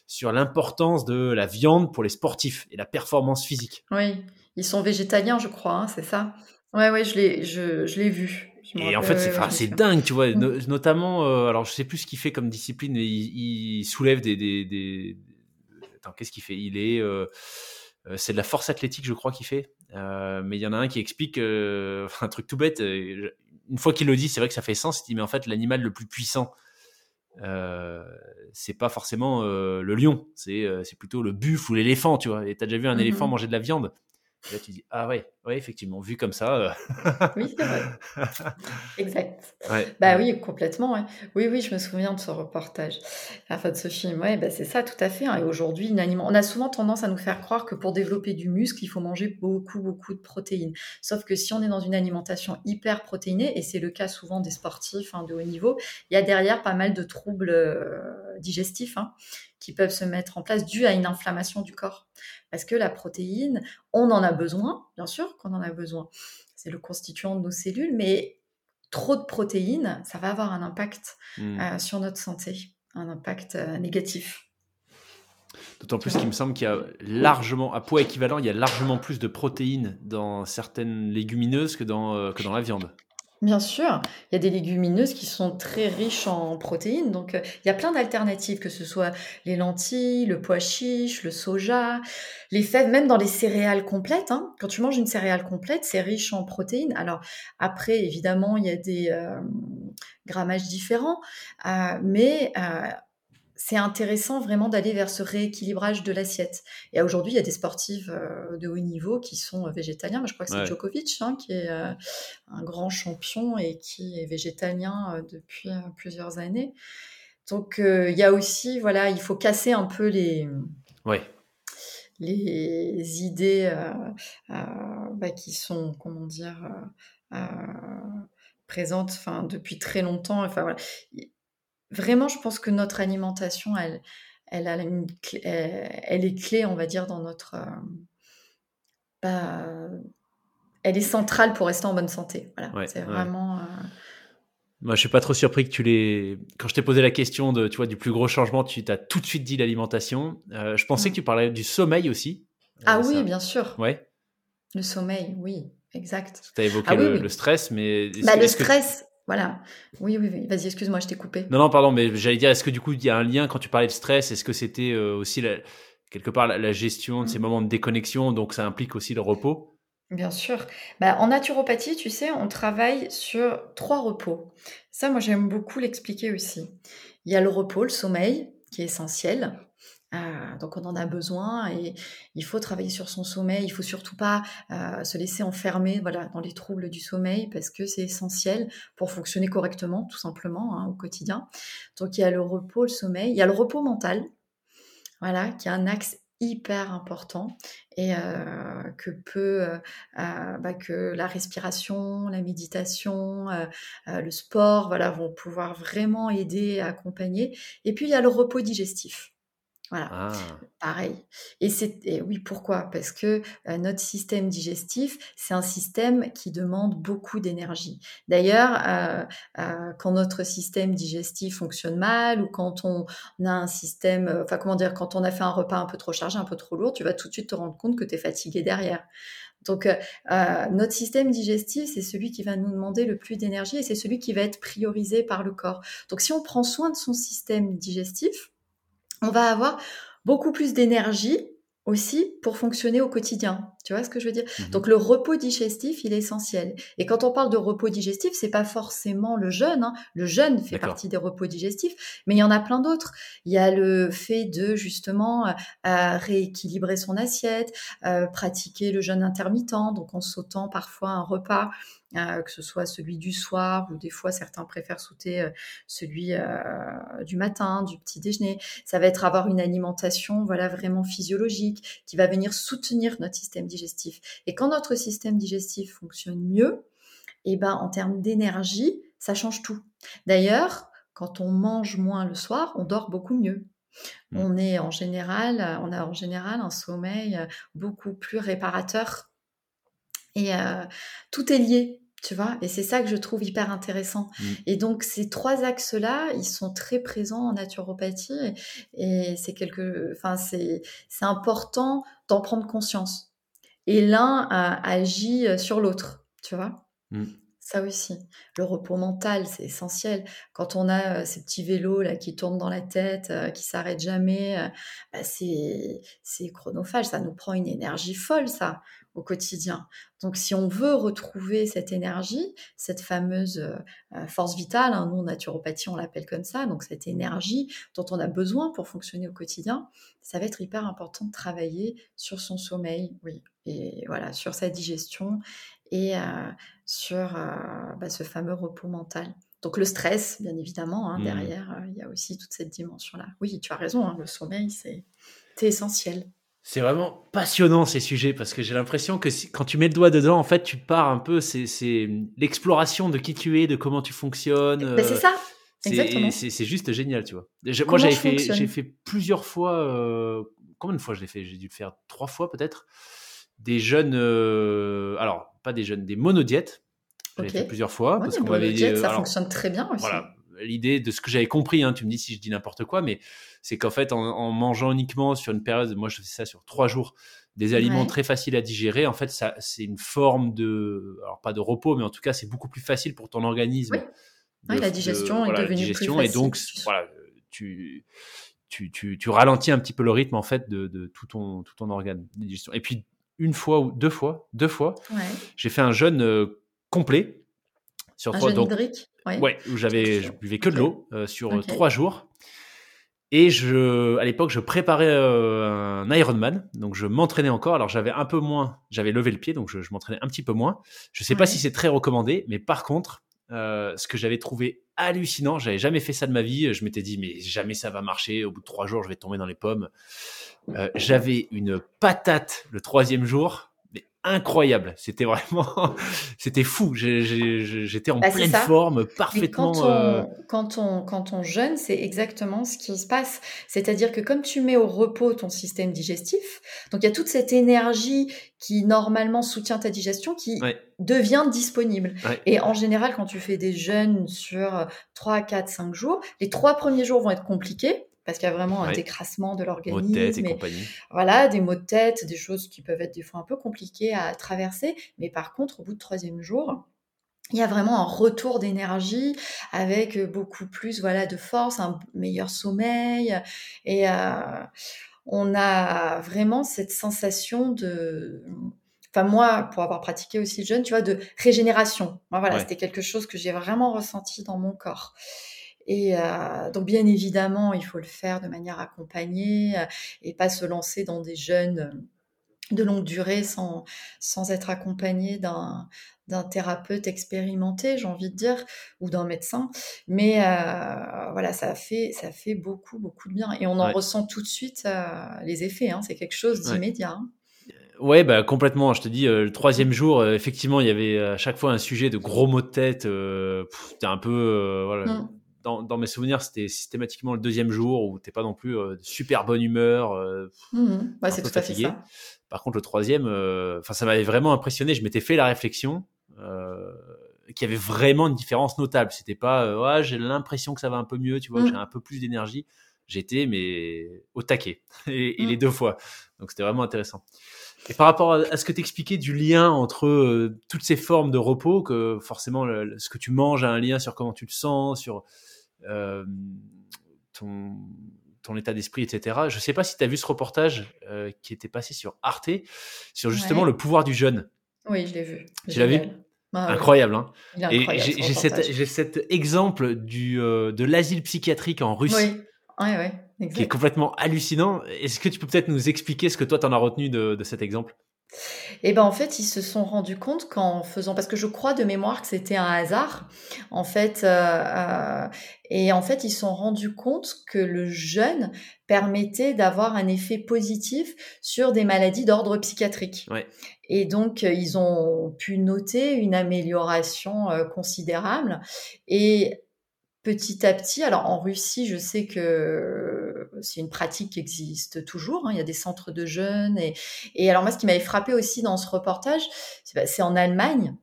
Speaker 2: sur l'importance de la viande pour les sportifs et la performance physique.
Speaker 1: Oui, ils sont végétaliens, je crois, hein, c'est ça? Ouais, ouais, je l'ai, je, je l'ai vu.
Speaker 2: et en fait, c'est, dingue, tu vois. Mm. notamment, euh, alors je sais plus ce qu'il fait comme discipline, mais il, soulève des, des, des... Attends, qu'est-ce qu'il fait? Il est, euh, euh, c'est de la force athlétique, je crois qu'il fait. mais il y en a un qui explique un truc tout bête. Une fois qu'il le dit, c'est vrai que ça fait sens. Il dit mais en fait, l'animal le plus puissant euh, c'est pas forcément euh, le lion, c'est euh, plutôt le buffle ou l'éléphant, tu vois. Et t'as déjà vu un éléphant mhm. manger de la viande? Là, tu dis, ah ouais, ouais, effectivement, vu comme ça. Euh.
Speaker 1: oui, c'est vrai. exact. Bah oui, complètement. Oui, oui, je me souviens de ce reportage, enfin de ce film. Ouais, bah c'est ça, tout à fait. Hein. Et aujourd'hui, on a souvent tendance à nous faire croire que pour développer du muscle, il faut manger beaucoup, beaucoup de protéines. Sauf que si on est dans une alimentation hyper protéinée, et c'est le cas souvent des sportifs hein, de haut niveau, il y a derrière pas mal de troubles euh, digestifs. Hein qui peuvent se mettre en place dû à une inflammation du corps. Parce que la protéine, on en a besoin, bien sûr qu'on en a besoin. C'est le constituant de nos cellules, mais trop de protéines, ça va avoir un impact hmm. euh, sur notre santé, un impact euh, négatif.
Speaker 2: D'autant plus qu'il me semble qu'il y a largement, à poids équivalent, il y a largement plus de protéines dans certaines légumineuses que dans, euh, que dans la viande.
Speaker 1: Bien sûr, il y a des légumineuses qui sont très riches en protéines, donc euh, il y a plein d'alternatives, que ce soit les lentilles, le pois chiche, le soja, les fèves, même dans les céréales complètes. Hein. Quand tu manges une céréale complète, c'est riche en protéines. Alors après, évidemment, il y a des euh, grammages différents, euh, mais c'est intéressant vraiment d'aller vers ce rééquilibrage de l'assiette. Et aujourd'hui, il y a des sportifs euh, de haut niveau qui sont euh, végétaliens. je crois que c'est Djokovic hein, qui est euh, un grand champion et qui est végétalien depuis plusieurs années. Donc, il y a aussi, voilà, il faut casser un peu les, les idées bah, qui sont, comment dire, présentes enfin, depuis très longtemps. Enfin, voilà vraiment, je pense que notre alimentation, elle, elle, a une elle est clé, on va dire, dans notre. Euh, bah, elle est centrale pour rester en bonne santé. Voilà, c'est vraiment. Euh,
Speaker 2: Moi, je suis pas trop surpris que tu l'aies. Quand je t'ai posé la question de, tu vois, du plus gros changement, tu t'as tout de suite dit l'alimentation. Euh, je pensais que tu parlais du sommeil aussi.
Speaker 1: Ah oui, bien sûr.
Speaker 2: Ouais.
Speaker 1: Le sommeil, oui, exact.
Speaker 2: Tu as évoqué ah le, stress, mais.
Speaker 1: Bah, le stress, voilà. Oui, oui, oui. Vas-y, excuse-moi, je t'ai coupé.
Speaker 2: Non, non, pardon, mais j'allais dire, est-ce que du coup, il y a un lien quand tu parlais de stress? Est-ce que c'était euh, aussi quelque part la, gestion de ces mmh. moments de déconnexion, donc ça implique aussi le repos?
Speaker 1: Bien sûr. Bah, en naturopathie, tu sais, on travaille sur trois repos. Ça, moi, j'aime beaucoup l'expliquer aussi. Il y a le repos, le sommeil, qui est essentiel. Euh, donc on en a besoin et il faut travailler sur son sommeil. Il faut surtout pas euh, se laisser enfermer dans les troubles du sommeil parce que c'est essentiel pour fonctionner correctement, tout simplement, hein, au quotidien. Donc il y a le repos, le sommeil. Il y a le repos mental, voilà, qui est un axe hyper important et euh, que peut bah, que la respiration, la méditation, le sport, voilà, vont pouvoir vraiment aider à accompagner. Et puis il y a le repos digestif. Voilà, ah. pareil. Et c'est oui, pourquoi? Parce que notre système digestif, c'est un système qui demande beaucoup d'énergie. D'ailleurs, quand notre système digestif fonctionne mal ou quand on a un système, enfin comment dire, quand on a fait un repas un peu trop chargé, un peu trop lourd, tu vas tout de suite te rendre compte que tu es fatigué derrière. Donc, notre système digestif, c'est celui qui va nous demander le plus d'énergie et c'est celui qui va être priorisé par le corps. Donc, si on prend soin de son système digestif, on va avoir beaucoup plus d'énergie aussi pour fonctionner au quotidien. Tu vois ce que je veux dire? Mmh Donc le repos digestif, il est essentiel. Et quand on parle de repos digestif, c'est pas forcément le jeûne. Hein. Le jeûne fait partie des repos digestifs, mais il y en a plein d'autres. Il y a le fait de justement euh, rééquilibrer son assiette, euh, pratiquer le jeûne intermittent, donc en sautant parfois un repas que ce soit celui du soir ou des fois certains préfèrent sauter euh, celui euh, du matin, du petit déjeuner. Ça va être avoir une alimentation voilà vraiment physiologique qui va venir soutenir notre système digestif. Et quand notre système digestif fonctionne mieux, et eh ben en termes d'énergie, ça change tout. D'ailleurs, quand on mange moins le soir, on dort beaucoup mieux. Mmh. On est en général, on a en général un sommeil beaucoup plus réparateur. Et tout est lié tu vois et c'est ça que je trouve hyper intéressant mmh. et donc ces trois axes là ils sont très présents en naturopathie et, c'est quelque enfin c'est c'est important d'en prendre conscience et l'un agit sur l'autre tu vois mmh. Ça aussi. Le repos mental, c'est essentiel. Quand on a euh, ces petits vélos là qui tournent dans la tête, euh, qui s'arrêtent jamais, euh, bah, c'est chronophage. Ça nous prend une énergie folle, ça au quotidien. Donc si on veut retrouver cette énergie, cette fameuse euh, euh, force vitale, hein, nous en naturopathie on l'appelle comme ça, donc cette énergie dont on a besoin pour fonctionner au quotidien, ça va être hyper important de travailler sur son sommeil, oui, et voilà, sur sa digestion et euh, sur bah, ce fameux repos mental. Donc le stress, bien évidemment, hein, mmh. derrière, il y a aussi toute cette dimension-là. Oui, tu as raison, hein, le sommeil, c'est essentiel.
Speaker 2: C'est vraiment passionnant ces sujets parce que j'ai l'impression que quand tu mets le doigt dedans, en fait, tu pars un peu, c'est l'exploration de qui tu es, de comment tu fonctionnes.
Speaker 1: Ben, c'est ça. Exactement.
Speaker 2: C'est juste génial, tu vois. Moi, j'avais fait, j'ai fait plusieurs fois. Euh, combien de fois je l'ai fait? J'ai dû le faire trois fois peut-être. Des jeunes, euh, alors pas des jeunes, des monodiètes. J'ai fait plusieurs fois
Speaker 1: parce qu'on m'avait. Ça fonctionne très bien aussi.
Speaker 2: Voilà, l'idée de ce que j'avais compris, hein, tu me dis si je dis n'importe quoi, mais c'est qu'en fait, en, mangeant uniquement sur une période, moi je fais ça sur trois jours, des aliments très faciles à digérer, en fait, ça, c'est une forme de, alors pas de repos, mais en tout cas, c'est beaucoup plus facile pour ton organisme.
Speaker 1: Oui. la digestion est devenue plus facile.
Speaker 2: Et donc, voilà, tu, tu, tu, tu, ralentis un petit peu le rythme, en fait, de, de tout, ton, tout ton organe de digestion. Et puis, une fois ou deux fois, deux fois, j'ai fait un jeûne euh, complet
Speaker 1: sur un trois. Jeûne hydrique?
Speaker 2: Ouais, où j'avais, je buvais que de l'eau euh, sur euh, trois jours. Et je, à l'époque, je préparais euh, un Ironman, donc je m'entraînais encore. Alors j'avais un peu moins, j'avais levé le pied, donc je, m'entraînais un petit peu moins. Je sais pas si c'est très recommandé, mais par contre, ce que j'avais trouvé hallucinant, j'avais jamais fait ça de ma vie. Je m'étais dit, mais jamais ça va marcher. Au bout de trois jours, je vais tomber dans les pommes. j'avais une patate le troisième jour incroyable. C'était vraiment, c'était fou. J'étais en bah, pleine forme, parfaitement.
Speaker 1: Quand on, euh, quand on, quand on jeûne, c'est exactement ce qui se passe. C'est-à-dire que comme tu mets au repos ton système digestif, donc il y a toute cette énergie qui normalement soutient ta digestion qui devient disponible. Et en général, quand tu fais des jeûnes sur 3, 4, 5 jours, les trois premiers jours vont être compliqués parce qu'il y a vraiment un décrassement de l'organisme. Et, Voilà, des maux de tête, des choses qui peuvent être des fois un peu compliquées à traverser. Mais par contre, au bout du troisième jour, il y a vraiment un retour d'énergie avec beaucoup plus voilà de force, un meilleur sommeil et euh, on a vraiment cette sensation de enfin moi, pour avoir pratiqué aussi le jeûne, tu vois, de régénération. voilà, c'était quelque chose que j'ai vraiment ressenti dans mon corps. Et euh, donc bien évidemment, il faut le faire de manière accompagnée euh, et pas se lancer dans des jeûnes de longue durée sans, sans être accompagné d'un d'un thérapeute expérimenté, j'ai envie de dire, ou d'un médecin. Mais euh, voilà, ça fait, ça fait beaucoup, beaucoup de bien. Et on en ressent tout de suite les effets. Hein. C'est quelque chose d'immédiat. Hein.
Speaker 2: Ouais, bah complètement. Je te dis, euh, le troisième jour, euh, effectivement, il y avait à chaque fois un sujet de gros mots de tête. Euh, c'était un peu, voilà. Mm. Dans, dans, mes souvenirs, c'était systématiquement le deuxième jour où t'es pas non plus de super bonne humeur.
Speaker 1: Mm. Ouais, c'est tout à fait ça.
Speaker 2: Par contre, le troisième, enfin, ça m'avait vraiment impressionné. Je m'étais fait la réflexion qu'il y avait vraiment une différence notable. C'était pas, ouais, j'ai l'impression que ça va un peu mieux, tu vois, mm. j'ai un peu plus d'énergie. J'étais mais au taquet et, et les deux fois. Donc c'était vraiment intéressant. Et par rapport à ce que tu expliquais du lien entre euh, toutes ces formes de repos, que forcément ce que tu manges a un lien sur comment tu te sens, sur euh, ton, ton état d'esprit, etc. Je ne sais pas si tu as vu ce reportage euh, qui était passé sur Arte, sur justement le pouvoir du jeûne.
Speaker 1: Oui, je l'ai vu.
Speaker 2: Tu l'as vu? Incroyable, hein. Et j'ai cet exemple du, de l'asile psychiatrique en Russie.
Speaker 1: Oui. Ouais, ouais
Speaker 2: qui est complètement hallucinant. Est-ce que tu peux peut-être nous expliquer ce que toi, tu en as retenu de, cet exemple?
Speaker 1: Eh ben en fait, ils se sont rendus compte qu'en faisant, parce que je crois de mémoire que c'était un hasard, en fait, euh, euh, et en fait, ils se sont rendus compte que le jeûne permettait d'avoir un effet positif sur des maladies d'ordre psychiatrique. Et donc, ils ont pu noter une amélioration euh, considérable. Et petit à petit, alors en Russie, je sais que c'est une pratique qui existe toujours. Hein, il y a des centres de jeunes. Et, et alors moi, ce qui m'avait frappé aussi dans ce reportage, c'est bah, en Allemagne.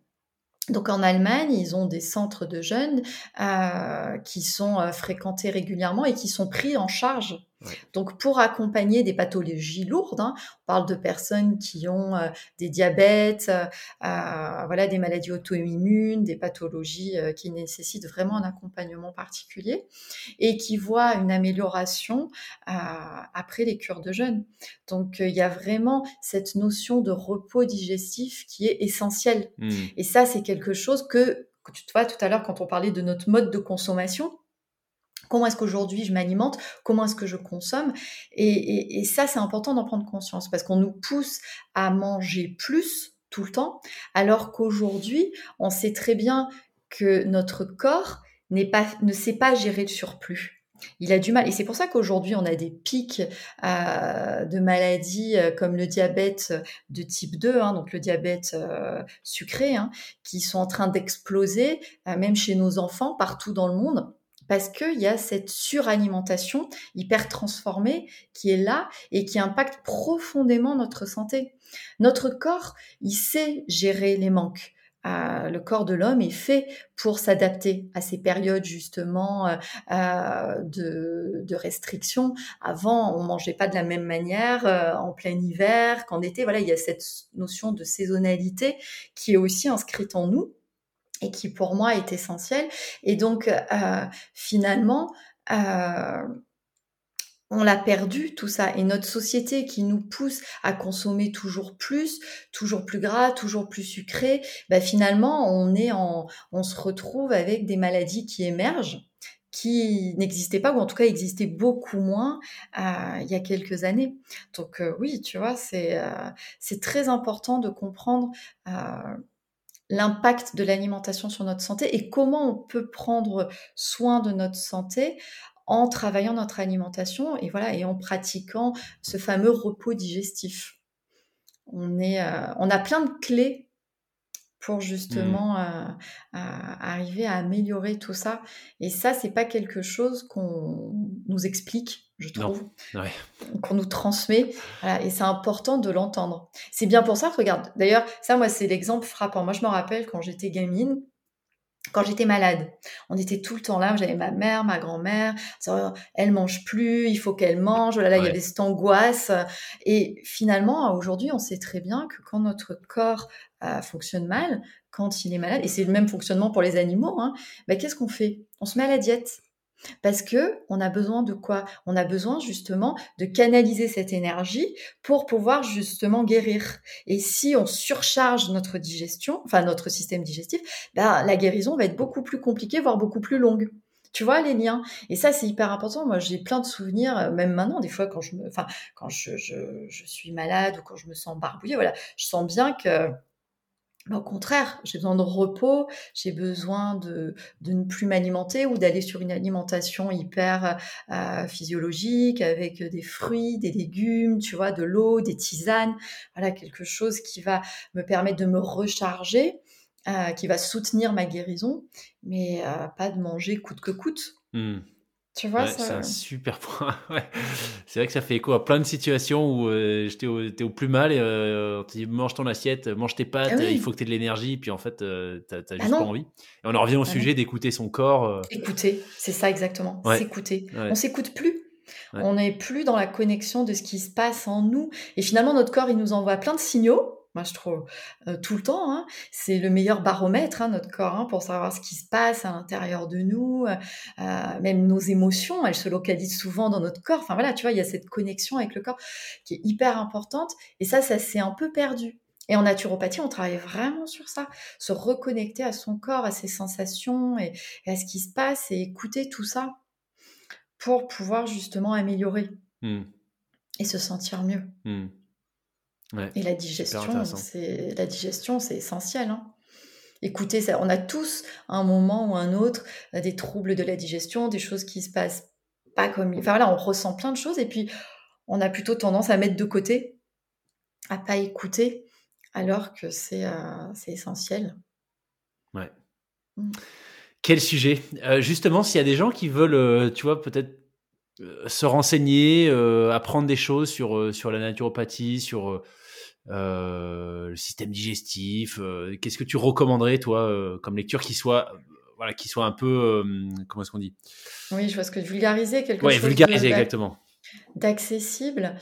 Speaker 1: Donc en Allemagne, ils ont des centres de jeunes euh, qui sont euh, fréquentés régulièrement et qui sont pris en charge donc pour accompagner des pathologies lourdes, hein, on parle de personnes qui ont euh, des diabètes, euh, euh, voilà, des maladies auto-immunes, des pathologies qui nécessitent vraiment un accompagnement particulier et qui voient une amélioration après les cures de jeûne. Donc il y a vraiment cette notion de repos digestif qui est essentielle. Mmh. Et ça, c'est quelque chose que, tu vois, tout à l'heure, quand on parlait de notre mode de consommation, Comment est-ce qu'aujourd'hui je m'alimente Comment est-ce que je consomme et, ça, c'est important d'en prendre conscience parce qu'on nous pousse à manger plus tout le temps, alors qu'aujourd'hui, on sait très bien que notre corps ne sait pas gérer le surplus. Il a du mal. Et c'est pour ça qu'aujourd'hui, on a des pics euh, de maladies euh, comme le diabète de type 2, hein, donc le diabète euh, sucré, hein, qui sont en train d'exploser, même chez nos enfants, partout dans le monde parce qu'il y a cette suralimentation hyper transformée qui est là et qui impacte profondément notre santé. Notre corps, il sait gérer les manques. Euh, le corps de l'homme est fait pour s'adapter à ces périodes justement euh, euh, de, de restriction. Avant, on mangeait pas de la même manière en plein hiver qu'en été. Voilà, il y a cette notion de saisonnalité qui est aussi inscrite en nous et qui pour moi est essentiel. Et donc euh, finalement, euh, on l'a perdu tout ça. Et notre société qui nous pousse à consommer toujours plus, toujours plus gras, toujours plus sucré, bah finalement on est en, on se retrouve avec des maladies qui émergent qui n'existaient pas ou en tout cas existaient beaucoup moins euh, il y a quelques années. Donc euh, oui, tu vois, c'est euh, c'est très important de comprendre l'impact de l'alimentation sur notre santé et comment on peut prendre soin de notre santé en travaillant notre alimentation et voilà et en pratiquant ce fameux repos digestif. On est, euh, on a plein de clés pour justement mmh. euh, euh, arriver à améliorer tout ça. Et ça, c'est pas quelque chose qu'on nous explique, je trouve, qu'on nous transmet. et c'est important de l'entendre. C'est bien pour ça, regarde. D'ailleurs, ça, moi, c'est l'exemple frappant. Moi, je me rappelle quand j'étais gamine, quand j'étais malade, on était tout le temps là. J'avais ma mère, ma grand-mère. Elle mange plus, il faut qu'elle mange. Là là, il y avait cette angoisse. Et finalement, aujourd'hui, on sait très bien que quand notre corps euh, fonctionne mal, quand il est malade, et c'est le même fonctionnement pour les animaux, hein, bah, qu'est-ce qu'on fait? On se met à la diète. Parce que on a besoin de quoi? On a besoin justement de canaliser cette énergie pour pouvoir justement guérir. Et si on surcharge notre digestion, enfin notre système digestif, ben, la guérison va être beaucoup plus compliquée, voire beaucoup plus longue. Tu vois les liens? Et ça, c'est hyper important. Moi, j'ai plein de souvenirs, euh, même maintenant, des fois, quand je me, enfin, quand je, je, suis malade ou quand je me sens barbouillée, voilà, je sens bien que au contraire, j'ai besoin de repos, j'ai besoin de, de, ne plus m'alimenter ou d'aller sur une alimentation hyper euh, physiologique avec des fruits, des légumes, tu vois, de l'eau, des tisanes, voilà quelque chose qui va me permettre de me recharger, euh, qui va soutenir ma guérison, mais euh, pas de manger coûte que coûte.
Speaker 2: Mmh.
Speaker 1: Tu vois,
Speaker 2: c'est un super point. C'est vrai que ça fait écho à plein de situations où euh, j'étais au, au, plus mal et euh, on te dit mange ton assiette, mange tes pâtes, ah il faut que tu aies de l'énergie, puis en fait, euh, tu n'as ah juste pas envie. Et on en revient au ah sujet d'écouter son corps. Euh.
Speaker 1: Écouter, c'est ça exactement. S'écouter. On s'écoute plus. On n'est plus dans la connexion de ce qui se passe en nous. Et finalement, notre corps, il nous envoie plein de signaux moi je trouve, euh, tout le temps. Hein. C'est le meilleur baromètre, hein, notre corps, hein, pour savoir ce qui se passe à l'intérieur de nous. Euh, euh, même nos émotions, elles se localisent souvent dans notre corps. Enfin voilà, tu vois, il y a cette connexion avec le corps qui est hyper importante. Et ça, ça s'est un peu perdu. Et en naturopathie, on travaille vraiment sur ça, se reconnecter à son corps, à ses sensations et, à ce qui se passe et écouter tout ça pour pouvoir justement améliorer mmh. et se sentir mieux. Mmh. Et la digestion, c'est la digestion, c'est essentiel. Hein. Écoutez, ça, on a tous à un moment ou un autre euh, des troubles de la digestion, des choses qui se passent pas comme. Enfin voilà, on ressent plein de choses et puis on a plutôt tendance à mettre de côté, à pas écouter, alors que c'est euh, essentiel.
Speaker 2: Ouais. Mmh. Quel sujet? Euh, Justement, s'il y a des gens qui veulent, tu vois, peut-être se renseigner, apprendre des choses sur, sur la naturopathie, sur euh, le système digestif. Euh, qu'est-ce que tu recommanderais, toi, euh, comme lecture qui soit, voilà, qui soit un peu, comment est-ce qu'on dit?
Speaker 1: Oui, je vois ce que vulgariser quelque
Speaker 2: ouais, vulgariser, exactement
Speaker 1: d'accessible.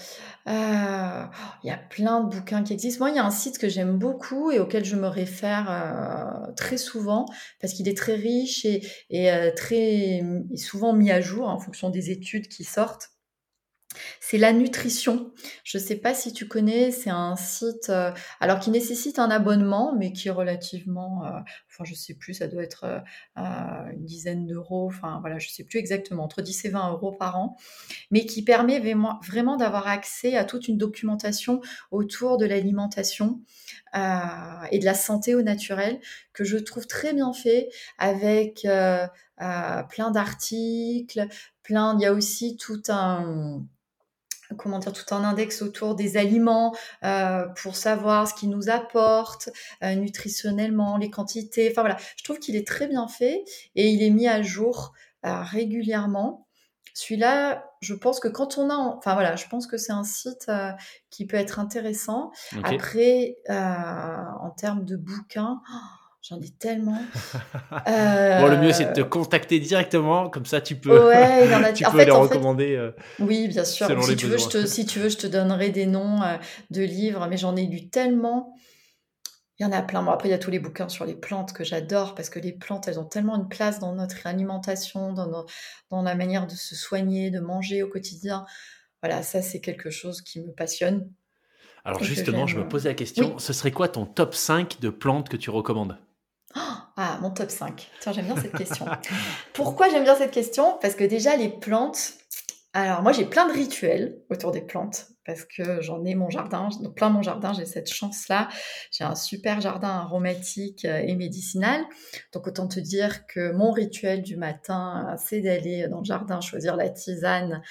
Speaker 1: Il y a plein de bouquins qui existent. Moi, il y a un site que j'aime beaucoup et auquel je me réfère très souvent parce qu'il est très riche et, et très et souvent mis à jour en fonction des études qui sortent. C'est la nutrition. Je ne sais pas si tu connais, c'est un site euh, alors qui nécessite un abonnement, mais qui est relativement, euh, enfin je sais plus, ça doit être euh, une dizaine d'euros, enfin voilà, je sais plus exactement, entre 10 et 20 euros par an, mais qui permet vraiment d'avoir accès à toute une documentation autour de l'alimentation et de la santé au naturel que je trouve très bien fait avec plein d'articles, plein. Il y a aussi tout un comment dire, tout un index autour des aliments euh, pour savoir ce qu'ils nous apportent euh, nutritionnellement, les quantités. Enfin voilà, je trouve qu'il est très bien fait et il est mis à jour euh, régulièrement. Celui-là, je pense que quand on a, enfin voilà, je pense que c'est un site qui peut être intéressant. Après, en termes de bouquins. J'en ai tellement.
Speaker 2: bon, le mieux, c'est de te euh, contacter directement, comme ça tu peux, ouais, il y en a... tu peux les recommander. Euh,
Speaker 1: oui, bien sûr. Si tu, veux, je te, si tu veux, je te donnerai des noms euh, de livres, mais j'en ai lu tellement. Il y en a plein. Bon, après, il y a tous les bouquins sur les plantes que j'adore, parce que les plantes, elles ont tellement une place dans notre alimentation, dans, dans la manière de se soigner, de manger au quotidien. Voilà, ça, c'est quelque chose qui me passionne.
Speaker 2: Alors justement, je me posais la question, ce serait quoi ton top 5 de plantes que tu recommandes?
Speaker 1: Ah, mon top 5. Tiens, j'aime bien cette question. Pourquoi j'aime bien cette question? Parce que déjà, les plantes. Alors, moi, j'ai plein de rituels autour des plantes parce que j'en ai mon jardin, donc plein mon jardin, j'ai cette chance-là. J'ai un super jardin aromatique euh, et médicinal. Donc, autant te dire que mon rituel du matin, c'est d'aller dans le jardin choisir la tisane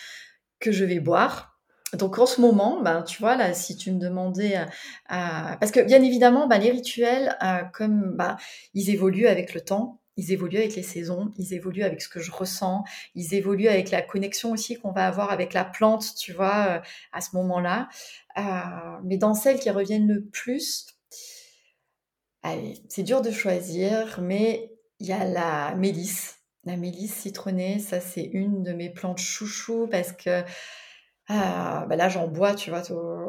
Speaker 1: que je vais boire donc en ce moment, ben, tu vois, là, si tu me demandais, euh, euh, parce que bien évidemment, ben, les rituels, euh, comme ben, ils évoluent avec le temps, ils évoluent avec les saisons, ils évoluent avec ce que je ressens, ils évoluent avec la connexion aussi qu'on va avoir avec la plante, tu vois, à ce moment-là. mais dans celles qui reviennent le plus, c'est dur de choisir, mais il y a la mélisse. La mélisse citronnée, ça c'est une de mes plantes chouchou parce que bah là, j'en bois, tu vois,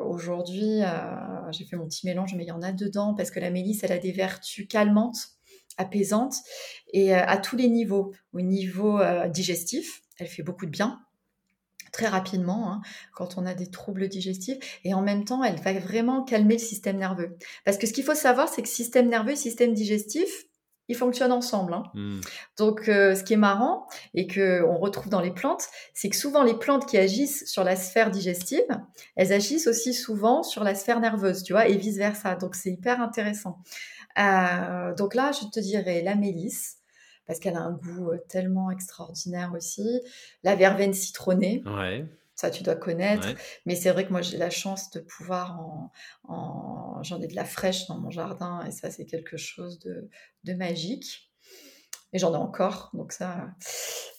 Speaker 1: aujourd'hui. Euh, j'ai fait mon petit mélange, mais il y en a dedans parce que la mélisse, elle a des vertus calmantes. apaisante et à tous les niveaux. Au niveau digestif, elle fait beaucoup de bien très rapidement hein, quand on a des troubles digestifs et en même temps elle va vraiment calmer le système nerveux parce que ce qu'il faut savoir c'est que système nerveux et système digestif ils fonctionnent ensemble. Hein. Mmh. Donc, euh, ce qui est marrant et que on retrouve dans les plantes, c'est que souvent les plantes qui agissent sur la sphère digestive, elles agissent aussi souvent sur la sphère nerveuse, tu vois, et vice versa. Donc, c'est hyper intéressant. Euh, donc là, je te dirais la mélisse parce qu'elle a un goût euh, tellement extraordinaire aussi. La verveine citronnée.
Speaker 2: Ouais
Speaker 1: ça tu dois connaître. Mais c'est vrai que moi j'ai la chance de pouvoir en, j'en ai de la fraîche dans mon jardin et ça c'est quelque chose de, magique. Et j'en ai encore, donc ça,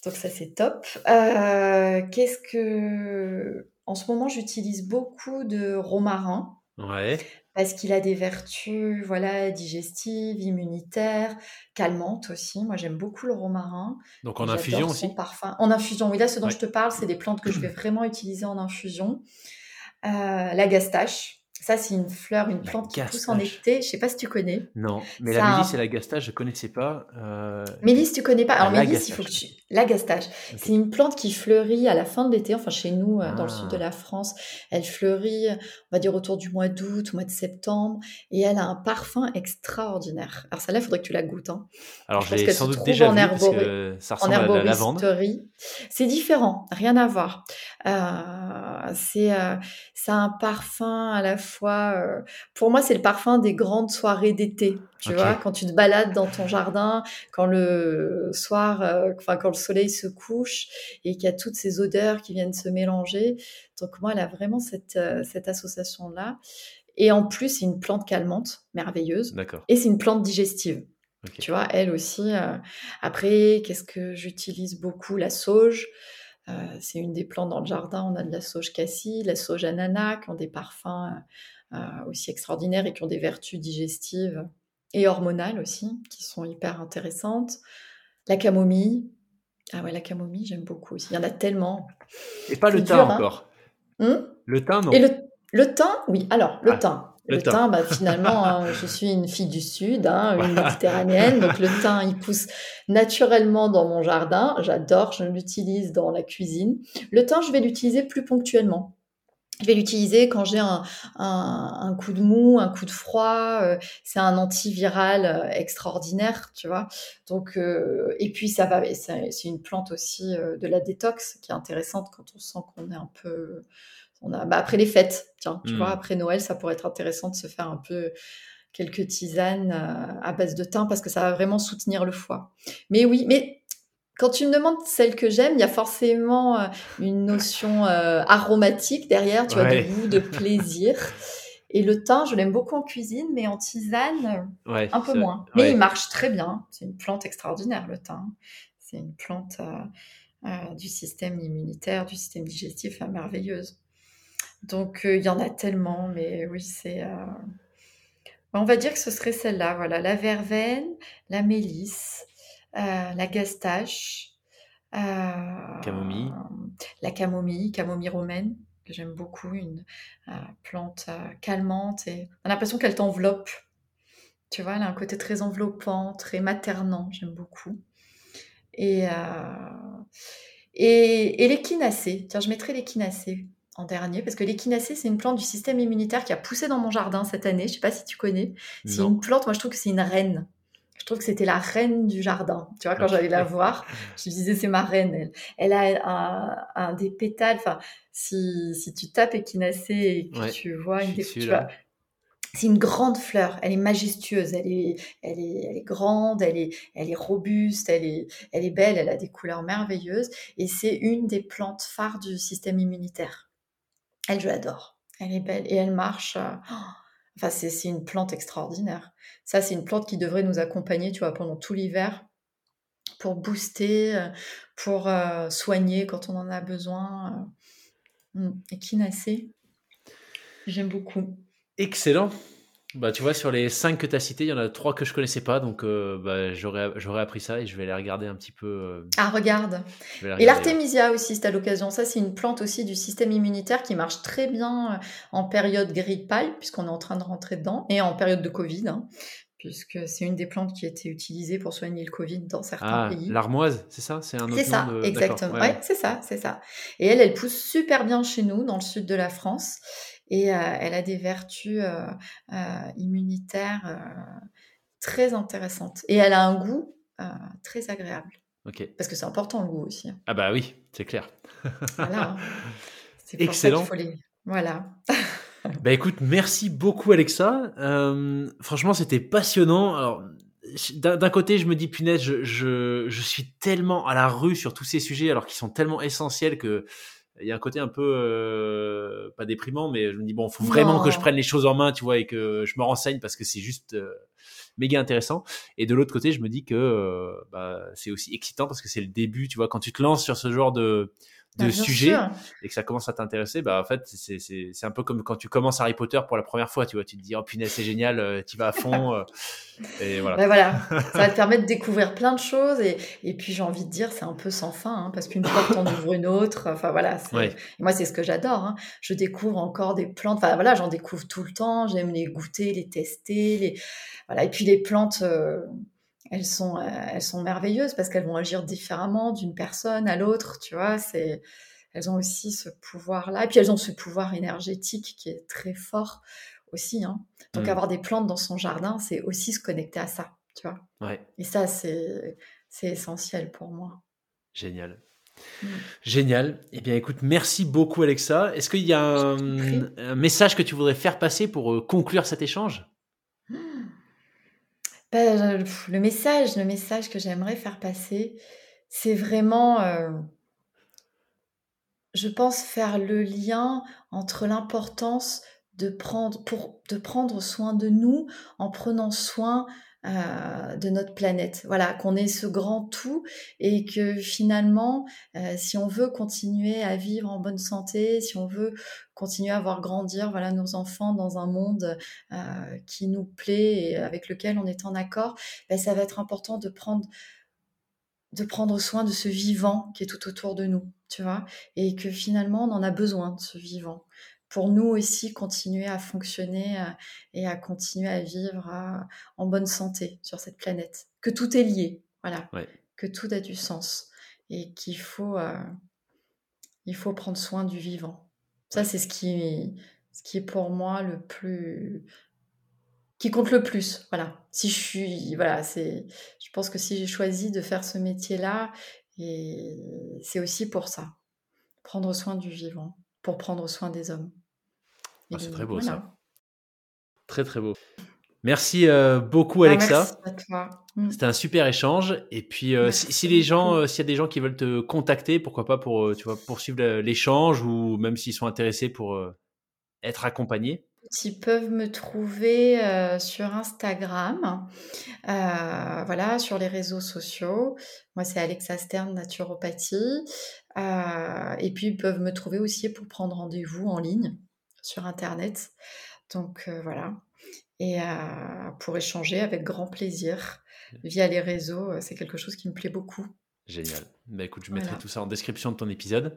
Speaker 1: donc ça c'est top. Euh, qu'est-ce que, en ce moment j'utilise beaucoup de romarin.
Speaker 2: Ouais
Speaker 1: parce qu'il a des vertus voilà digestives, immunitaires, calmantes aussi. Moi, j'aime beaucoup le romarin.
Speaker 2: Donc en infusion aussi?
Speaker 1: parfum. En infusion, oui, là, ce dont je te parle, c'est des plantes que je vais vraiment utiliser en infusion. Euh, la gastache, ça, c'est une fleur, une plante qui pousse en été. Je sais pas si tu connais.
Speaker 2: Non, mais la mélisse et la gastache, je connaissais pas. Euh...
Speaker 1: Mélisse, tu connais pas. Alors, ah, mélisse, il faut que tu. La gastache. C'est une plante qui fleurit à la fin de l'été. Enfin, chez nous, euh, dans le sud de ah. la France, elle fleurit, on va dire, autour du mois d'août, mois de septembre. Et elle a un parfum extraordinaire. Alors, celle-là, il faudrait que tu la goûtes. Hein.
Speaker 2: Alors, je, l'ai sans doute déjà vu parce que ça ressemble à la lavande.
Speaker 1: C'est différent, rien à voir. Euh, c'est, euh, ça a un parfum à la fois fois. Euh, pour moi, c'est le parfum des grandes soirées d'été. Tu vois, quand tu te balades dans ton jardin, quand le soir, euh, enfin quand le soleil se couche et qu'il y a toutes ces odeurs qui viennent se mélanger. Donc moi, elle a vraiment cette, euh, cette association-là. Et en plus, c'est une plante calmante, merveilleuse. Et c'est une plante digestive. Tu vois, elle aussi. Après, qu'est-ce que j'utilise beaucoup? La sauge. Euh, c'est une des plantes dans le jardin. On a de la sauge cassis, la sauge ananas, qui ont des parfums euh, aussi extraordinaires et qui ont des vertus digestives et hormonales aussi, qui sont hyper intéressantes. La camomille. Ah ouais, la camomille, j'aime beaucoup aussi. Il y en a tellement.
Speaker 2: Et pas le thym hein. encore.
Speaker 1: Hum
Speaker 2: le thym, non.
Speaker 1: Et le, le thym, oui. Alors, le ah. thym. Le, thym, bah, finalement, hein, je suis une fille du Sud, hein, une méditerranéenne, donc le thym, il pousse naturellement dans mon jardin. J'adore, je l'utilise dans la cuisine. Le thym, je vais l'utiliser plus ponctuellement. Je vais l'utiliser quand j'ai un, un, coup de mou, un coup de froid. Euh, c'est un antiviral euh, extraordinaire, tu vois. Donc, euh, et puis ça va, c'est une plante aussi de la détox qui est intéressante quand on sent qu'on est un peu on a, bah, après les fêtes, tiens, tu vois, hmm. après Noël, ça pourrait être intéressant de se faire un peu quelques tisanes euh, à base de thym parce que ça va vraiment soutenir le foie. Mais oui, mais quand tu me demandes celle que j'aime, il y a forcément euh, une notion euh, aromatique derrière, tu vois, de goût, de plaisir. Et le thym, je l'aime beaucoup en cuisine, mais en tisane, un peu moins. Mais il marche très bien. C'est une plante extraordinaire, le thym. C'est une plante du système immunitaire, du système digestif, merveilleuse. Donc, euh, il y en a tellement, mais oui, c'est. Euh, on va dire que ce serait celle-là, voilà. La verveine, la mélisse, euh, la gastache.
Speaker 2: camomille.
Speaker 1: La camomille, camomille romaine, que j'aime beaucoup, une plante calmante et on a l'impression qu'elle t'enveloppe. Tu vois, elle a un côté très enveloppant, très maternant, j'aime beaucoup. Et, et, et l'échinacée, tiens, je mettrai l'échinacée en dernier, parce que l'échinacée, c'est une plante du système immunitaire qui a poussé dans mon jardin cette année. Je sais pas si tu connais. C'est une plante, moi je trouve que c'est une reine. Je trouve que c'était la reine du jardin. Tu vois, quand j'allais la voir, je me disais, c'est ma reine, elle. Elle a un, des pétales, enfin, si, si tu tapes échinacée et que tu vois une des, c'est une grande fleur, elle est majestueuse, elle est, elle est, elle est grande, elle est, elle est robuste, elle est, elle est belle, elle a des couleurs merveilleuses et c'est une des plantes phares du système immunitaire. Elle, je l'adore. Elle est belle et elle marche. Euh, enfin, c'est une plante extraordinaire. Ça, c'est une plante qui devrait nous accompagner, tu vois, pendant tout l'hiver pour booster, euh, pour euh, soigner quand on en a besoin. Echinacée, j'aime beaucoup.
Speaker 2: Excellent. Bah, tu vois, sur les cinq que tu as cités, il y en a trois que je connaissais pas, donc euh, bah, j'aurais appris ça et je vais les regarder un petit peu. Euh,
Speaker 1: ah, regarde. et l'artémisia aussi, c'est à l'occasion. Ça, c'est une plante aussi du système immunitaire qui marche très bien euh, en période grippale, puisqu'on est en train de rentrer dedans, et en période de Covid, hein, puisque c'est une des plantes qui a été utilisée pour soigner le Covid dans certains
Speaker 2: Ah,
Speaker 1: pays.
Speaker 2: l'armoise, c'est ça? C'est un autre
Speaker 1: C'est ça,
Speaker 2: de...
Speaker 1: exactement.
Speaker 2: Ouais,
Speaker 1: Ouais, c'est ça, c'est ça. Et elle, elle pousse super bien chez nous, dans le sud de la France. Et euh, elle a des vertus euh, euh, immunitaires très intéressantes. Et elle a un goût très agréable.
Speaker 2: Ok.
Speaker 1: Parce que c'est important le goût aussi. hein.
Speaker 2: Ah bah oui, c'est clair.
Speaker 1: Voilà. hein. C'est
Speaker 2: Excellent.
Speaker 1: ça les. Voilà.
Speaker 2: Bah écoute, merci beaucoup Alexa. Euh, franchement, c'était passionnant. Alors, d'un d'un côté, je me dis punaise, je, je, je suis tellement à la rue sur tous ces sujets, alors qu'ils sont tellement essentiels que il y a un côté un peu euh, pas déprimant, mais je me dis bon, faut vraiment
Speaker 1: Non.
Speaker 2: que je prenne les choses en main, tu vois, et que je me renseigne parce que c'est juste euh, méga intéressant. Et de l'autre côté, je me dis que euh, bah, c'est aussi excitant parce que c'est le début, tu vois, quand tu te lances sur ce genre de de
Speaker 1: bien
Speaker 2: sujet
Speaker 1: sûr.
Speaker 2: et que ça commence à t'intéresser, bah en fait c'est c'est c'est un peu comme quand tu commences Harry Potter pour la première fois, tu vois, tu te dis oh punaise c'est génial, euh, tu vas à fond euh, et voilà.
Speaker 1: Ben voilà, ça va te permettre de découvrir plein de choses et, et puis j'ai envie de dire c'est un peu sans fin hein, parce qu'une porte en ouvre une autre. Enfin voilà,
Speaker 2: Ouais.
Speaker 1: moi c'est ce que j'adore. hein. Je découvre encore des plantes. Enfin voilà, j'en découvre tout le temps. J'aime les goûter, les tester, les voilà. Et puis les plantes, euh, elles sont euh, elles sont merveilleuses parce qu'elles vont agir différemment d'une personne à l'autre. Tu vois, c'est elles ont aussi ce pouvoir-là. Et puis elles ont ce pouvoir énergétique qui est très fort aussi. hein. Donc
Speaker 2: Mm.
Speaker 1: avoir des plantes dans son jardin, c'est aussi se connecter à ça, tu vois.
Speaker 2: Ouais,
Speaker 1: Et ça, c'est c'est essentiel pour moi.
Speaker 2: génial.
Speaker 1: Mm.
Speaker 2: Génial. Eh bien, écoute, merci beaucoup, Alexa. Est-ce qu'il y a un message que tu voudrais faire passer pour euh, conclure cet échange?
Speaker 1: Pff, le message, le message que j'aimerais faire passer, c'est vraiment, euh, je pense, faire le lien entre l'importance de prendre, pour, de prendre soin de nous en prenant soin euh, de notre planète. Voilà, qu'on est ce grand tout et que finalement, euh, si on veut continuer à vivre en bonne santé, si on veut continuer à voir grandir voilà, nos enfants dans un monde euh, qui nous plaît et avec lequel on est en accord, ben, ça va être important de prendre de prendre soin de ce vivant qui est tout autour de nous, tu vois, et que finalement on en a besoin de ce vivant pour nous aussi continuer à fonctionner euh, et à continuer à vivre euh, en bonne santé sur cette planète. Que tout est lié, voilà,
Speaker 2: Ouais.
Speaker 1: que tout a du sens et qu'il faut euh, il faut prendre soin du vivant. Ça c'est ce qui ce qui est pour moi le plus qui compte le plus. Voilà. Si je suis, voilà, c'est, je pense que si j'ai choisi de faire ce métier-là, et c'est aussi pour ça, prendre soin du vivant, pour prendre soin des hommes.
Speaker 2: Ah, c'est très beau,
Speaker 1: voilà.
Speaker 2: ça. Très très beau. Merci euh, beaucoup
Speaker 1: Ah,
Speaker 2: Alexa.
Speaker 1: merci à toi. Mm.
Speaker 2: C'était un super échange. Et puis, euh, si,
Speaker 1: Merci
Speaker 2: si les gens, euh, s'il y a des gens qui veulent te contacter, pourquoi pas pour, tu vois, poursuivre l'échange ou même s'ils sont intéressés pour être accompagnés.
Speaker 1: Ils peuvent me trouver euh, sur Instagram, euh, voilà, sur les réseaux sociaux. Moi, c'est Alexa Stern Naturopathie. Euh, et puis, ils peuvent me trouver aussi pour prendre rendez-vous en ligne sur Internet. Donc, euh, voilà. Et euh, pour échanger avec grand plaisir via les réseaux, euh, c'est quelque chose qui me plaît beaucoup.
Speaker 2: Génial. Bah écoute, je mettrai
Speaker 1: Voilà.
Speaker 2: tout ça en description de ton épisode.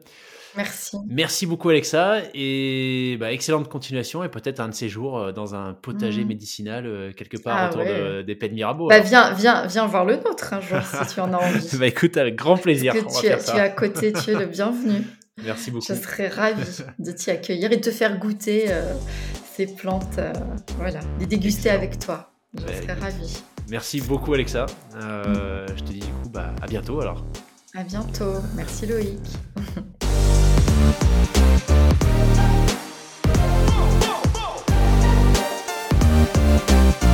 Speaker 1: Merci.
Speaker 2: Merci beaucoup Alexa et bah, excellente continuation et peut-être un de ces jours dans un potager
Speaker 1: Mm.
Speaker 2: médicinal quelque part
Speaker 1: Ah
Speaker 2: autour
Speaker 1: ouais.
Speaker 2: de- des Pays de Mirabeau.
Speaker 1: Bah, viens, viens, viens voir le nôtre un jour si tu en as envie.
Speaker 2: bah écoute, avec grand plaisir, on va faire ça.
Speaker 1: tu es à côté, tu es le bienvenu.
Speaker 2: Merci beaucoup.
Speaker 1: Je serais ravie de t'y accueillir et de te faire goûter euh, ces plantes, euh, voilà, les déguster avec toi. Je
Speaker 2: bah,
Speaker 1: serais ravie.
Speaker 2: Merci beaucoup Alexa. Euh, je te dis du coup bah, à bientôt alors.
Speaker 1: À bientôt. Merci Loïc. Oh, oh, oh.